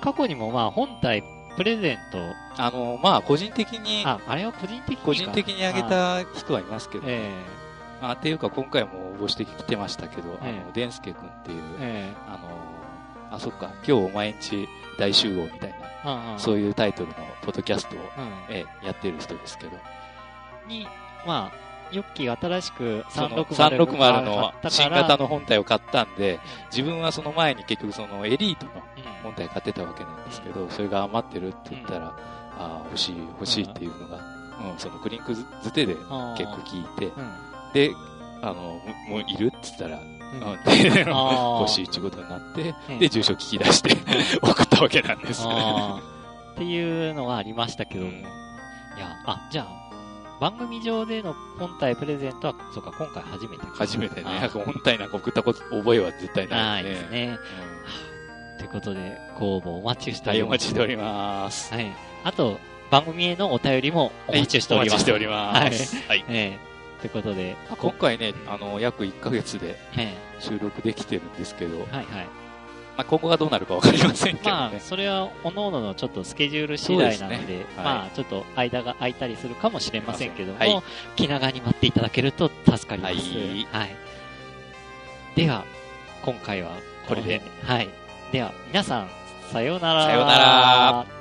過去にもまあ本体プレゼント？あの、まあ、個人的に、あ、あれは個人的に個人的にあげた人はいますけど、えー、あっていうか、今回も応募してきてましたけど、えー、あの、デンスケ君っていう、えー、あの、あ、そっか、今日毎日大集合みたいな、そういうタイトルのポッドキャストを、うん、えー、やってる人ですけど。に、まあ、ヨッキーが新しく360の新型の本体を買ったんで、自分はその前に結局そのエリートの本体買ってたわけなんですけど、それが余ってるって言ったら、ああ、欲しい、欲しいっていうのが、うん、そのクリンクズテで結構聞いて、で、あの、もういるって言ったら、で、欲しいってことになって、で、住所聞き出して 送ったわけなんです。っていうのはありましたけども、いや、あ、じゃあ、番組上での本体プレゼントは、そうか、今回初めて。初めてね。本体なんか送ったこと、覚えは絶対ない、ね。ないですね。と、うん、いうことで、ご応募お待ちしております。はい、お待ちしております。はい。あと、番組へのお便りもお待ちしております。お待ちしております。はい。えー、ということで。今回ね、あの、約1ヶ月で収録できてるんですけど、はいはい。まあ、今後がどうなるかわかりませんけど、ね、まあ、それは、おのおののちょっとスケジュール次第なので、でねはい、まあ、ちょっと間が空いたりするかもしれませんけども、はい、気長に待っていただけると助かります。はい。はい、では、今回はこれで、はい。では、皆さん、さようなら。さようなら。